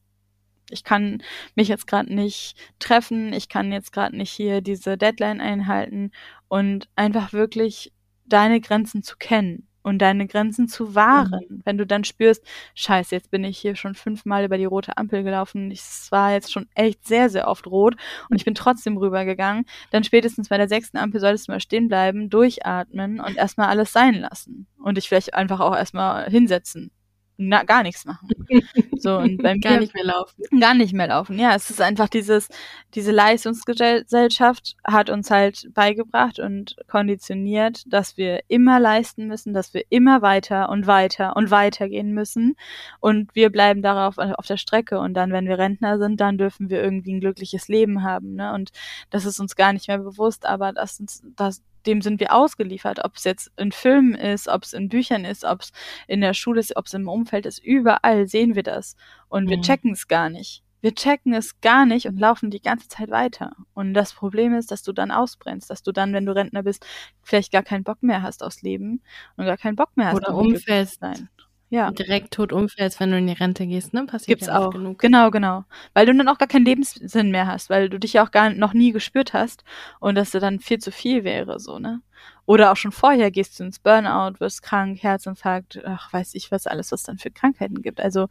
Ich kann mich jetzt gerade nicht treffen, ich kann jetzt gerade nicht hier diese Deadline einhalten. Und einfach wirklich deine Grenzen zu kennen und deine Grenzen zu wahren. Mhm. Wenn du dann spürst, scheiße, jetzt bin ich hier schon fünfmal über die rote Ampel gelaufen, es war jetzt schon echt sehr, sehr oft rot und ich bin trotzdem rübergegangen, dann spätestens bei der sechsten Ampel solltest du mal stehen bleiben, durchatmen und erstmal alles sein lassen und dich vielleicht einfach auch erstmal hinsetzen na, gar nichts machen. So, und beim gar nicht mehr laufen. Gar nicht mehr laufen. Ja, es ist einfach dieses, diese Leistungsgesellschaft hat uns halt beigebracht und konditioniert, dass wir immer leisten müssen, dass wir immer weiter und weiter und weiter gehen müssen. Und wir bleiben darauf auf der Strecke. Und dann, wenn wir Rentner sind, dann dürfen wir irgendwie ein glückliches Leben haben. Ne? Und das ist uns gar nicht mehr bewusst, aber das, das, dem sind wir ausgeliefert, ob es jetzt in Filmen ist, ob es in Büchern ist, ob es in der Schule ist, ob es im Umfeld ist, überall sehen wir das und wir mhm. checken es gar nicht. Wir checken es gar nicht und laufen die ganze Zeit weiter. Und das Problem ist, dass du dann ausbrennst, dass du dann, wenn du Rentner bist, vielleicht gar keinen Bock mehr hast aufs Leben und gar keinen Bock mehr hast, Oder umfällst. Sein ja. direkt tot umfällst, wenn du in die Rente gehst, ne? Passiert Gibt's ja auch. Genug. Genau, genau. Weil du dann auch gar keinen Lebenssinn mehr hast, weil du dich ja auch gar noch nie gespürt hast und dass du dann viel zu viel wäre, so, ne? Oder auch schon vorher gehst du ins Burnout, wirst krank, Herzinfarkt, ach, weiß ich was alles, was dann für Krankheiten gibt. Also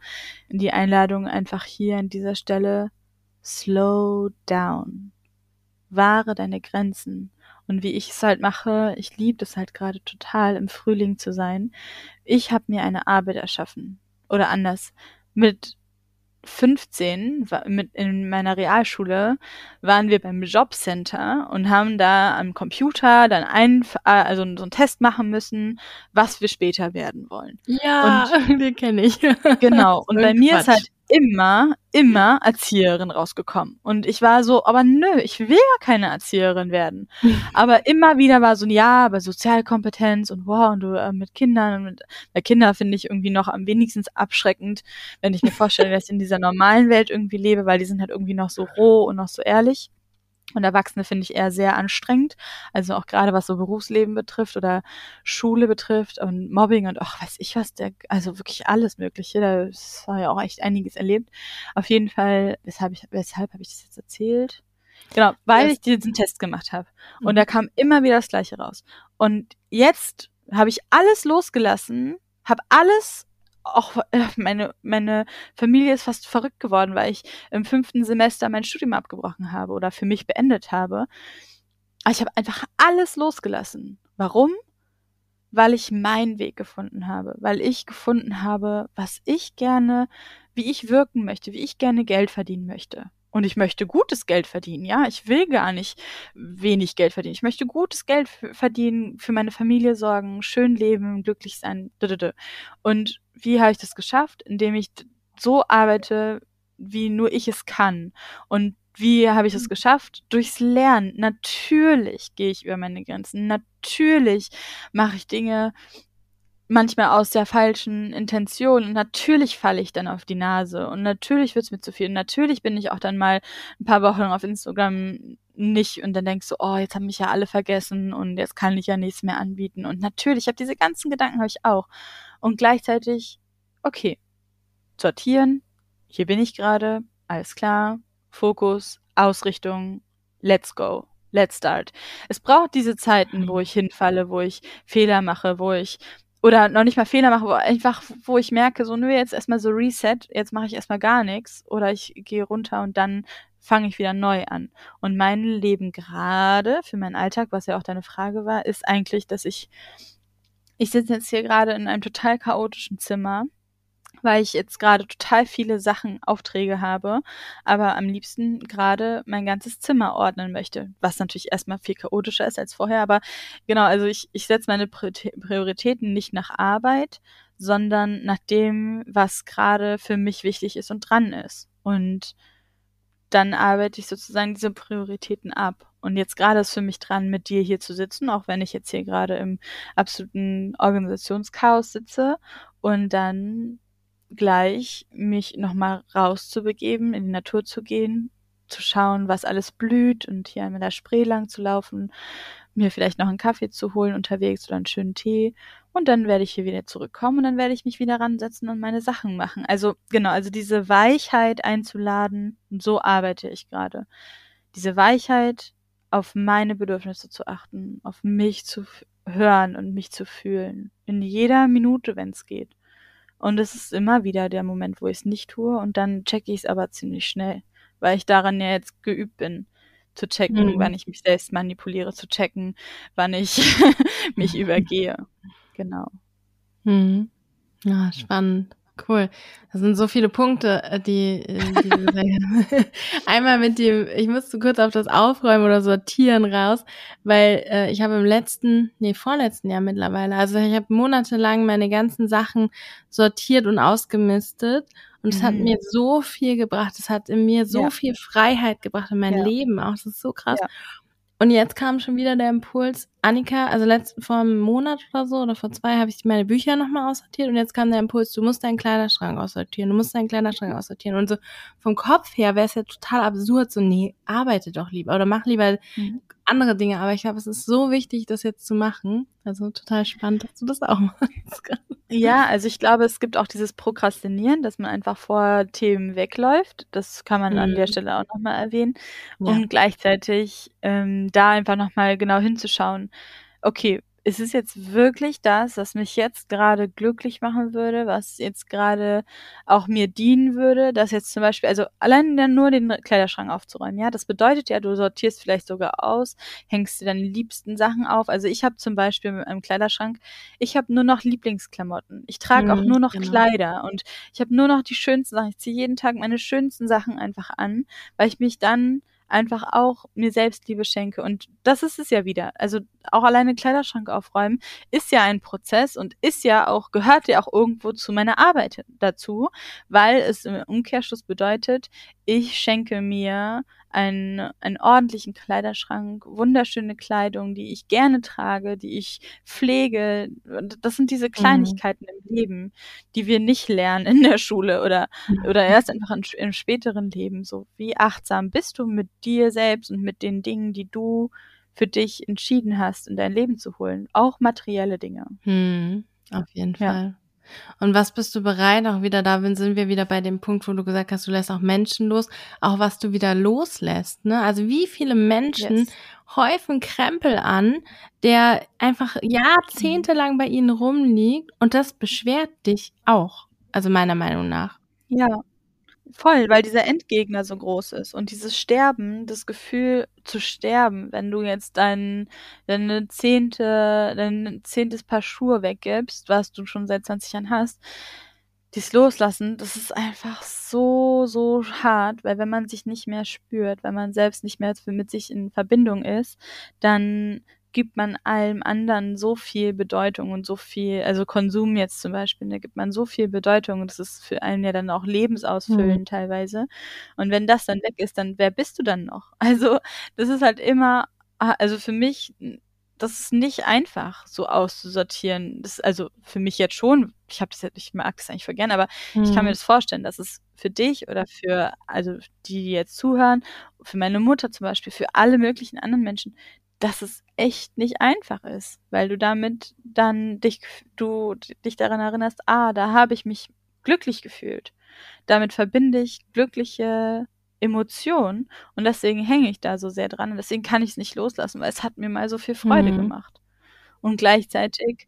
die Einladung einfach hier an dieser Stelle, slow down. Wahre deine Grenzen und wie ich es halt mache, ich liebe es halt gerade total, im Frühling zu sein. Ich habe mir eine Arbeit erschaffen. Oder anders. Mit 15 mit in meiner Realschule waren wir beim Jobcenter und haben da am Computer dann einen also so einen Test machen müssen, was wir später werden wollen. Ja, und, den kenne ich. Genau. Und bei mir Quatsch. ist halt immer, immer Erzieherin rausgekommen. Und ich war so, aber nö, ich will ja keine Erzieherin werden. aber immer wieder war so, ja, aber Sozialkompetenz und wow, und du äh, mit Kindern und mit äh, Kinder finde ich irgendwie noch am wenigsten abschreckend, wenn ich mir vorstelle, dass ich in dieser normalen Welt irgendwie lebe, weil die sind halt irgendwie noch so roh und noch so ehrlich. Und Erwachsene finde ich eher sehr anstrengend. Also auch gerade was so Berufsleben betrifft oder Schule betrifft und Mobbing und ach, weiß ich was, der, also wirklich alles Mögliche. Da war ja auch echt einiges erlebt. Auf jeden Fall, weshalb ich, weshalb habe ich das jetzt erzählt? Genau, weil ich diesen Test gemacht habe. Und mhm. da kam immer wieder das Gleiche raus. Und jetzt habe ich alles losgelassen, habe alles auch äh, meine, meine Familie ist fast verrückt geworden, weil ich im fünften Semester mein Studium abgebrochen habe oder für mich beendet habe. Aber ich habe einfach alles losgelassen. Warum? Weil ich meinen Weg gefunden habe, weil ich gefunden habe, was ich gerne, wie ich wirken möchte, wie ich gerne Geld verdienen möchte. Und ich möchte gutes Geld verdienen, ja. Ich will gar nicht wenig Geld verdienen. Ich möchte gutes Geld verdienen, für meine Familie sorgen, schön leben, glücklich sein. Und wie habe ich das geschafft? Indem ich so arbeite, wie nur ich es kann. Und wie habe ich es mhm. geschafft? Durchs Lernen. Natürlich gehe ich über meine Grenzen. Natürlich mache ich Dinge, manchmal aus der falschen Intention. Und natürlich falle ich dann auf die Nase. Und natürlich wird's mir zu viel. Und natürlich bin ich auch dann mal ein paar Wochen auf Instagram nicht. Und dann denkst du, oh, jetzt haben mich ja alle vergessen. Und jetzt kann ich ja nichts mehr anbieten. Und natürlich, ich habe diese ganzen Gedanken habe ich auch. Und gleichzeitig, okay, sortieren, hier bin ich gerade, alles klar, Fokus, Ausrichtung, let's go. Let's start. Es braucht diese Zeiten, wo ich hinfalle, wo ich Fehler mache, wo ich oder noch nicht mal Fehler mache, wo einfach, wo ich merke, so, nö, jetzt erstmal so Reset, jetzt mache ich erstmal gar nichts oder ich gehe runter und dann fange ich wieder neu an. Und mein Leben gerade für meinen Alltag, was ja auch deine Frage war, ist eigentlich, dass ich, ich sitze jetzt hier gerade in einem total chaotischen Zimmer weil ich jetzt gerade total viele Sachen, Aufträge habe, aber am liebsten gerade mein ganzes Zimmer ordnen möchte, was natürlich erstmal viel chaotischer ist als vorher, aber genau, also ich, ich setze meine Prioritäten nicht nach Arbeit, sondern nach dem, was gerade für mich wichtig ist und dran ist. Und dann arbeite ich sozusagen diese Prioritäten ab. Und jetzt gerade ist für mich dran, mit dir hier zu sitzen, auch wenn ich jetzt hier gerade im absoluten Organisationschaos sitze. Und dann gleich, mich nochmal rauszubegeben, in die Natur zu gehen, zu schauen, was alles blüht und hier einmal der Spree lang zu laufen, mir vielleicht noch einen Kaffee zu holen unterwegs oder einen schönen Tee und dann werde ich hier wieder zurückkommen und dann werde ich mich wieder ransetzen und meine Sachen machen. Also genau, also diese Weichheit einzuladen und so arbeite ich gerade. Diese Weichheit auf meine Bedürfnisse zu achten, auf mich zu hören und mich zu fühlen. In jeder Minute, wenn es geht. Und es ist immer wieder der Moment, wo ich es nicht tue und dann checke ich es aber ziemlich schnell, weil ich daran ja jetzt geübt bin, zu checken, mhm. wann ich mich selbst manipuliere, zu checken, wann ich mich übergehe. Genau. Mhm. Ja, spannend. Cool. Das sind so viele Punkte, äh, die, äh, die einmal mit dem, ich musste kurz auf das Aufräumen oder Sortieren raus, weil äh, ich habe im letzten, nee, vorletzten Jahr mittlerweile, also ich habe monatelang meine ganzen Sachen sortiert und ausgemistet und es mhm. hat mir so viel gebracht, es hat in mir so ja. viel Freiheit gebracht in mein ja. Leben auch, das ist so krass. Ja. Und jetzt kam schon wieder der Impuls, Annika, also letzt, vor einem Monat oder so oder vor zwei habe ich meine Bücher nochmal aussortiert und jetzt kam der Impuls, du musst deinen Kleiderschrank aussortieren, du musst deinen Kleiderschrank aussortieren. Und so vom Kopf her wäre es ja total absurd, so, nee, arbeite doch lieber oder mach lieber mhm. Andere Dinge. Aber ich glaube, es ist so wichtig, das jetzt zu machen. Also total spannend, dass du das auch machst. Ja, also ich glaube, es gibt auch dieses Prokrastinieren, dass man einfach vor Themen wegläuft. Das kann man mhm. an der mhm. Stelle auch nochmal erwähnen. Ja. Und gleichzeitig ähm, da einfach nochmal genau hinzuschauen. Okay, ist es jetzt wirklich das, was mich jetzt gerade glücklich machen würde, was jetzt gerade auch mir dienen würde, dass jetzt zum Beispiel, also allein nur den Kleiderschrank aufzuräumen, ja, das bedeutet ja, du sortierst vielleicht sogar aus, hängst dir deine liebsten Sachen auf. Also ich habe zum Beispiel mit meinem Kleiderschrank, ich habe nur noch Lieblingsklamotten. Ich trage mhm, auch nur noch genau. Kleider und ich habe nur noch die schönsten Sachen. Ich ziehe jeden Tag meine schönsten Sachen einfach an, weil ich mich dann einfach auch mir Selbstliebe schenke. Und das ist es ja wieder. Also auch alleine Kleiderschrank aufräumen ist ja ein Prozess und ist ja auch, gehört ja auch irgendwo zu meiner Arbeit dazu, weil es im Umkehrschluss bedeutet, ich schenke mir einen, einen ordentlichen Kleiderschrank, wunderschöne Kleidung, die ich gerne trage, die ich pflege. Das sind diese mhm. Kleinigkeiten mhm. im Leben, die wir nicht lernen in der Schule oder, oder erst einfach in, im späteren Leben. So, wie achtsam bist du mit dir selbst und mit den Dingen, die du für dich entschieden hast, in dein Leben zu holen. Auch materielle Dinge. Hm, auf jeden Fall. Ja. Und was bist du bereit, auch wieder da sind wir wieder bei dem Punkt, wo du gesagt hast, du lässt auch Menschen los, auch was du wieder loslässt. Ne? Also wie viele Menschen yes. häufen Krempel an, der einfach jahrzehntelang bei ihnen rumliegt und das beschwert dich auch. Also meiner Meinung nach. Ja, Voll, weil dieser Endgegner so groß ist und dieses Sterben, das Gefühl zu sterben, wenn du jetzt dein, deine zehnte, dein zehntes Paar Schuhe weggibst, was du schon seit 20 Jahren hast, dies Loslassen, das ist einfach so, so hart, weil wenn man sich nicht mehr spürt, wenn man selbst nicht mehr mit sich in Verbindung ist, dann gibt man allem anderen so viel Bedeutung und so viel, also Konsum jetzt zum Beispiel, da gibt man so viel Bedeutung und das ist für einen ja dann auch lebensausfüllend mhm. teilweise. Und wenn das dann weg ist, dann wer bist du dann noch? Also das ist halt immer, also für mich, das ist nicht einfach, so auszusortieren. Das also für mich jetzt schon. Ich habe das jetzt, ich mag das eigentlich voll gerne, aber mhm. ich kann mir mhm. das vorstellen, dass es für dich oder für also die, die jetzt zuhören, für meine Mutter zum Beispiel, für alle möglichen anderen Menschen, dass es echt nicht einfach ist, weil du damit dann dich, du dich daran erinnerst, ah, da habe ich mich glücklich gefühlt. Damit verbinde ich glückliche Emotionen und deswegen hänge ich da so sehr dran und deswegen kann ich es nicht loslassen, weil es hat mir mal so viel Freude mhm. gemacht. Und gleichzeitig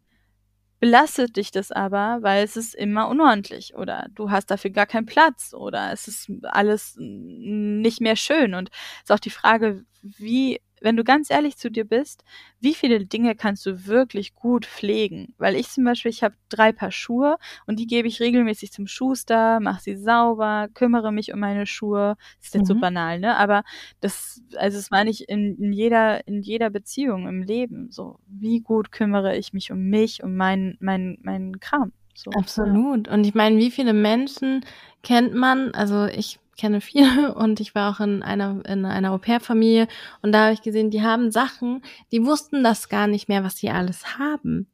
belastet dich das aber, weil es ist immer unordentlich oder du hast dafür gar keinen Platz oder es ist alles nicht mehr schön und es ist auch die Frage, wie wenn du ganz ehrlich zu dir bist, wie viele Dinge kannst du wirklich gut pflegen? Weil ich zum Beispiel, ich habe drei Paar Schuhe und die gebe ich regelmäßig zum Schuster, mache sie sauber, kümmere mich um meine Schuhe. Das ist jetzt mhm. so banal, ne? Aber das, also das meine ich in, in jeder, in jeder Beziehung im Leben. So, wie gut kümmere ich mich um mich, um meinen, meinen, meinen Kram? So, Absolut. Und ich meine, wie viele Menschen kennt man? Also ich kenne viele und ich war auch in einer, in einer Au-pair-Familie und da habe ich gesehen, die haben Sachen, die wussten das gar nicht mehr, was sie alles haben.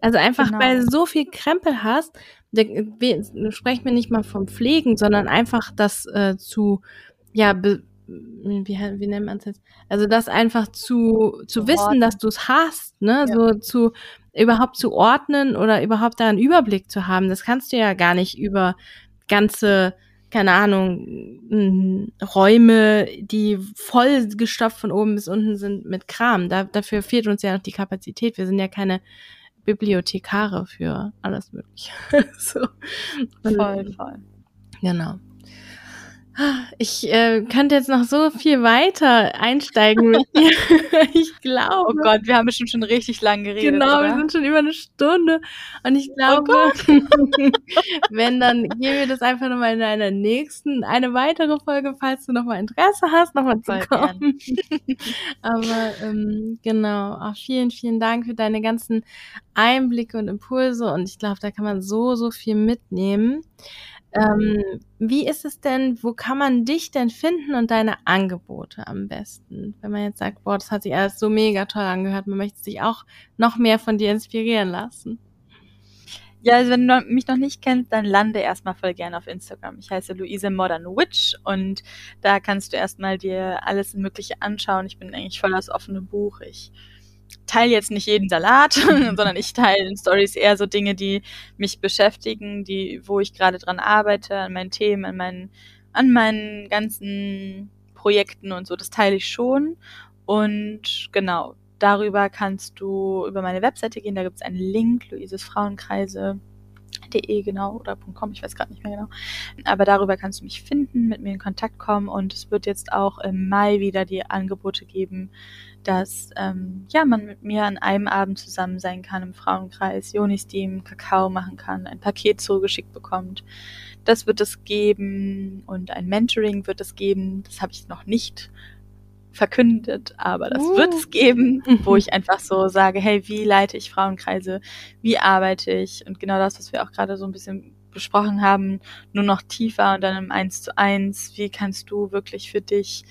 Also einfach, genau. weil du so viel Krempel hast, sprechen wir nicht mal vom Pflegen, sondern einfach das äh, zu, ja, be, wie, wie nennt man es jetzt? Also das einfach zu, zu wissen, dass du es hast, ne? Ja. So zu überhaupt zu ordnen oder überhaupt da einen Überblick zu haben. Das kannst du ja gar nicht über ganze keine Ahnung, Räume, die voll gestopft von oben bis unten sind mit Kram. Da, dafür fehlt uns ja noch die Kapazität. Wir sind ja keine Bibliothekare für alles Mögliche. so. Voll, voll. Genau. Ich äh, könnte jetzt noch so viel weiter einsteigen mit dir. ich glaube. Oh Gott, wir haben bestimmt schon richtig lang geredet. Genau, oder? wir sind schon über eine Stunde. Und ich oh glaube, oh wenn, dann gehen wir das einfach nochmal in einer nächsten, eine weitere Folge, falls du nochmal Interesse hast, nochmal zu kommen. Aber ähm, genau, auch vielen, vielen Dank für deine ganzen Einblicke und Impulse. Und ich glaube, da kann man so, so viel mitnehmen. Ähm, wie ist es denn, wo kann man dich denn finden und deine Angebote am besten? Wenn man jetzt sagt, boah, das hat sich alles so mega toll angehört, man möchte sich auch noch mehr von dir inspirieren lassen. Ja, also wenn du mich noch nicht kennst, dann lande erstmal voll gerne auf Instagram. Ich heiße Luise Modern Witch und da kannst du erstmal dir alles Mögliche anschauen. Ich bin eigentlich voll das offene Buch. Ich teile jetzt nicht jeden Salat, sondern ich teile in Stories eher so Dinge, die mich beschäftigen, die, wo ich gerade dran arbeite, an meinen Themen, an meinen, an meinen ganzen Projekten und so. Das teile ich schon. Und genau, darüber kannst du über meine Webseite gehen, da gibt es einen Link, Luises Frauenkreise De, genau, oder .com, ich weiß gerade nicht mehr genau. Aber darüber kannst du mich finden, mit mir in Kontakt kommen und es wird jetzt auch im Mai wieder die Angebote geben, dass ähm, ja, man mit mir an einem Abend zusammen sein kann im Frauenkreis, Joni-Steam, Kakao machen kann, ein Paket zugeschickt bekommt. Das wird es geben und ein Mentoring wird es geben. Das habe ich noch nicht verkündet, aber das uh. wird es geben, wo ich einfach so sage, hey, wie leite ich Frauenkreise, wie arbeite ich und genau das, was wir auch gerade so ein bisschen besprochen haben, nur noch tiefer und dann im Eins zu eins, wie kannst du wirklich für dich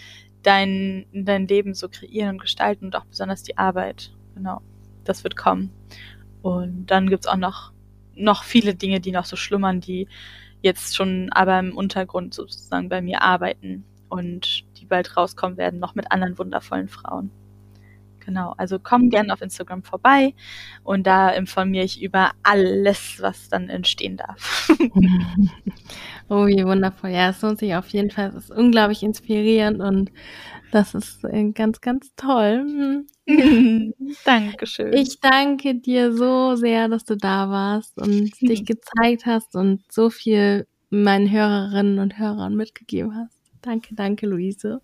dein, dein Leben so kreieren und gestalten und auch besonders die Arbeit. Genau, das wird kommen. Und dann gibt's auch noch, noch viele Dinge, die noch so schlummern, die jetzt schon aber im Untergrund sozusagen bei mir arbeiten und die bald rauskommen werden, noch mit anderen wundervollen Frauen. Genau, also komm gerne auf Instagram vorbei und da informiere ich über alles, was dann entstehen darf. oh, wie wundervoll. Ja, es lohnt sich auf jeden Fall. Es ist unglaublich inspirierend und das ist äh, ganz, ganz toll. Dankeschön. Ich danke dir so sehr, dass du da warst und dich gezeigt hast und so viel meinen Hörerinnen und Hörern mitgegeben hast. Danke, danke, Luise.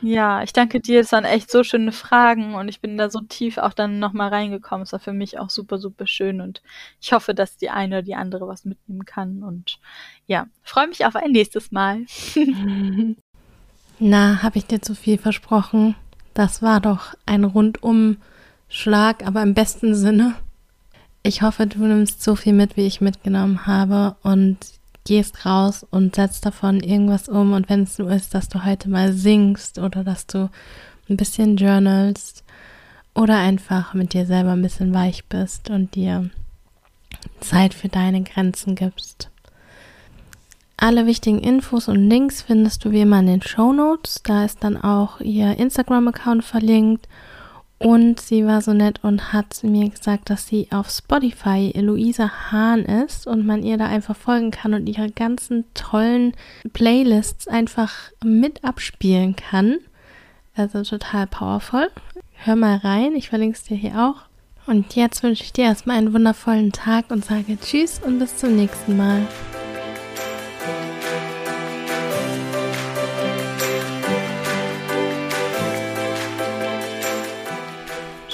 Ja, ich danke dir. Es waren echt so schöne Fragen und ich bin da so tief auch dann nochmal reingekommen. Es war für mich auch super, super schön und ich hoffe, dass die eine oder die andere was mitnehmen kann und ja, freue mich auf ein nächstes Mal. Na, habe ich dir zu viel versprochen? Das war doch ein Rundumschlag, aber im besten Sinne. Ich hoffe, du nimmst so viel mit, wie ich mitgenommen habe und gehst raus und setzt davon irgendwas um und wenn es nur ist, dass du heute mal singst oder dass du ein bisschen journalst oder einfach mit dir selber ein bisschen weich bist und dir Zeit für deine Grenzen gibst. Alle wichtigen Infos und Links findest du wie immer in den Show Notes. Da ist dann auch ihr Instagram-Account verlinkt und sie war so nett und hat mir gesagt, dass sie auf Spotify Luisa Hahn ist und man ihr da einfach folgen kann und ihre ganzen tollen Playlists einfach mit abspielen kann. Also total powerful. Hör mal rein, ich verlinke es dir hier auch. Und jetzt wünsche ich dir erstmal einen wundervollen Tag und sage Tschüss und bis zum nächsten Mal.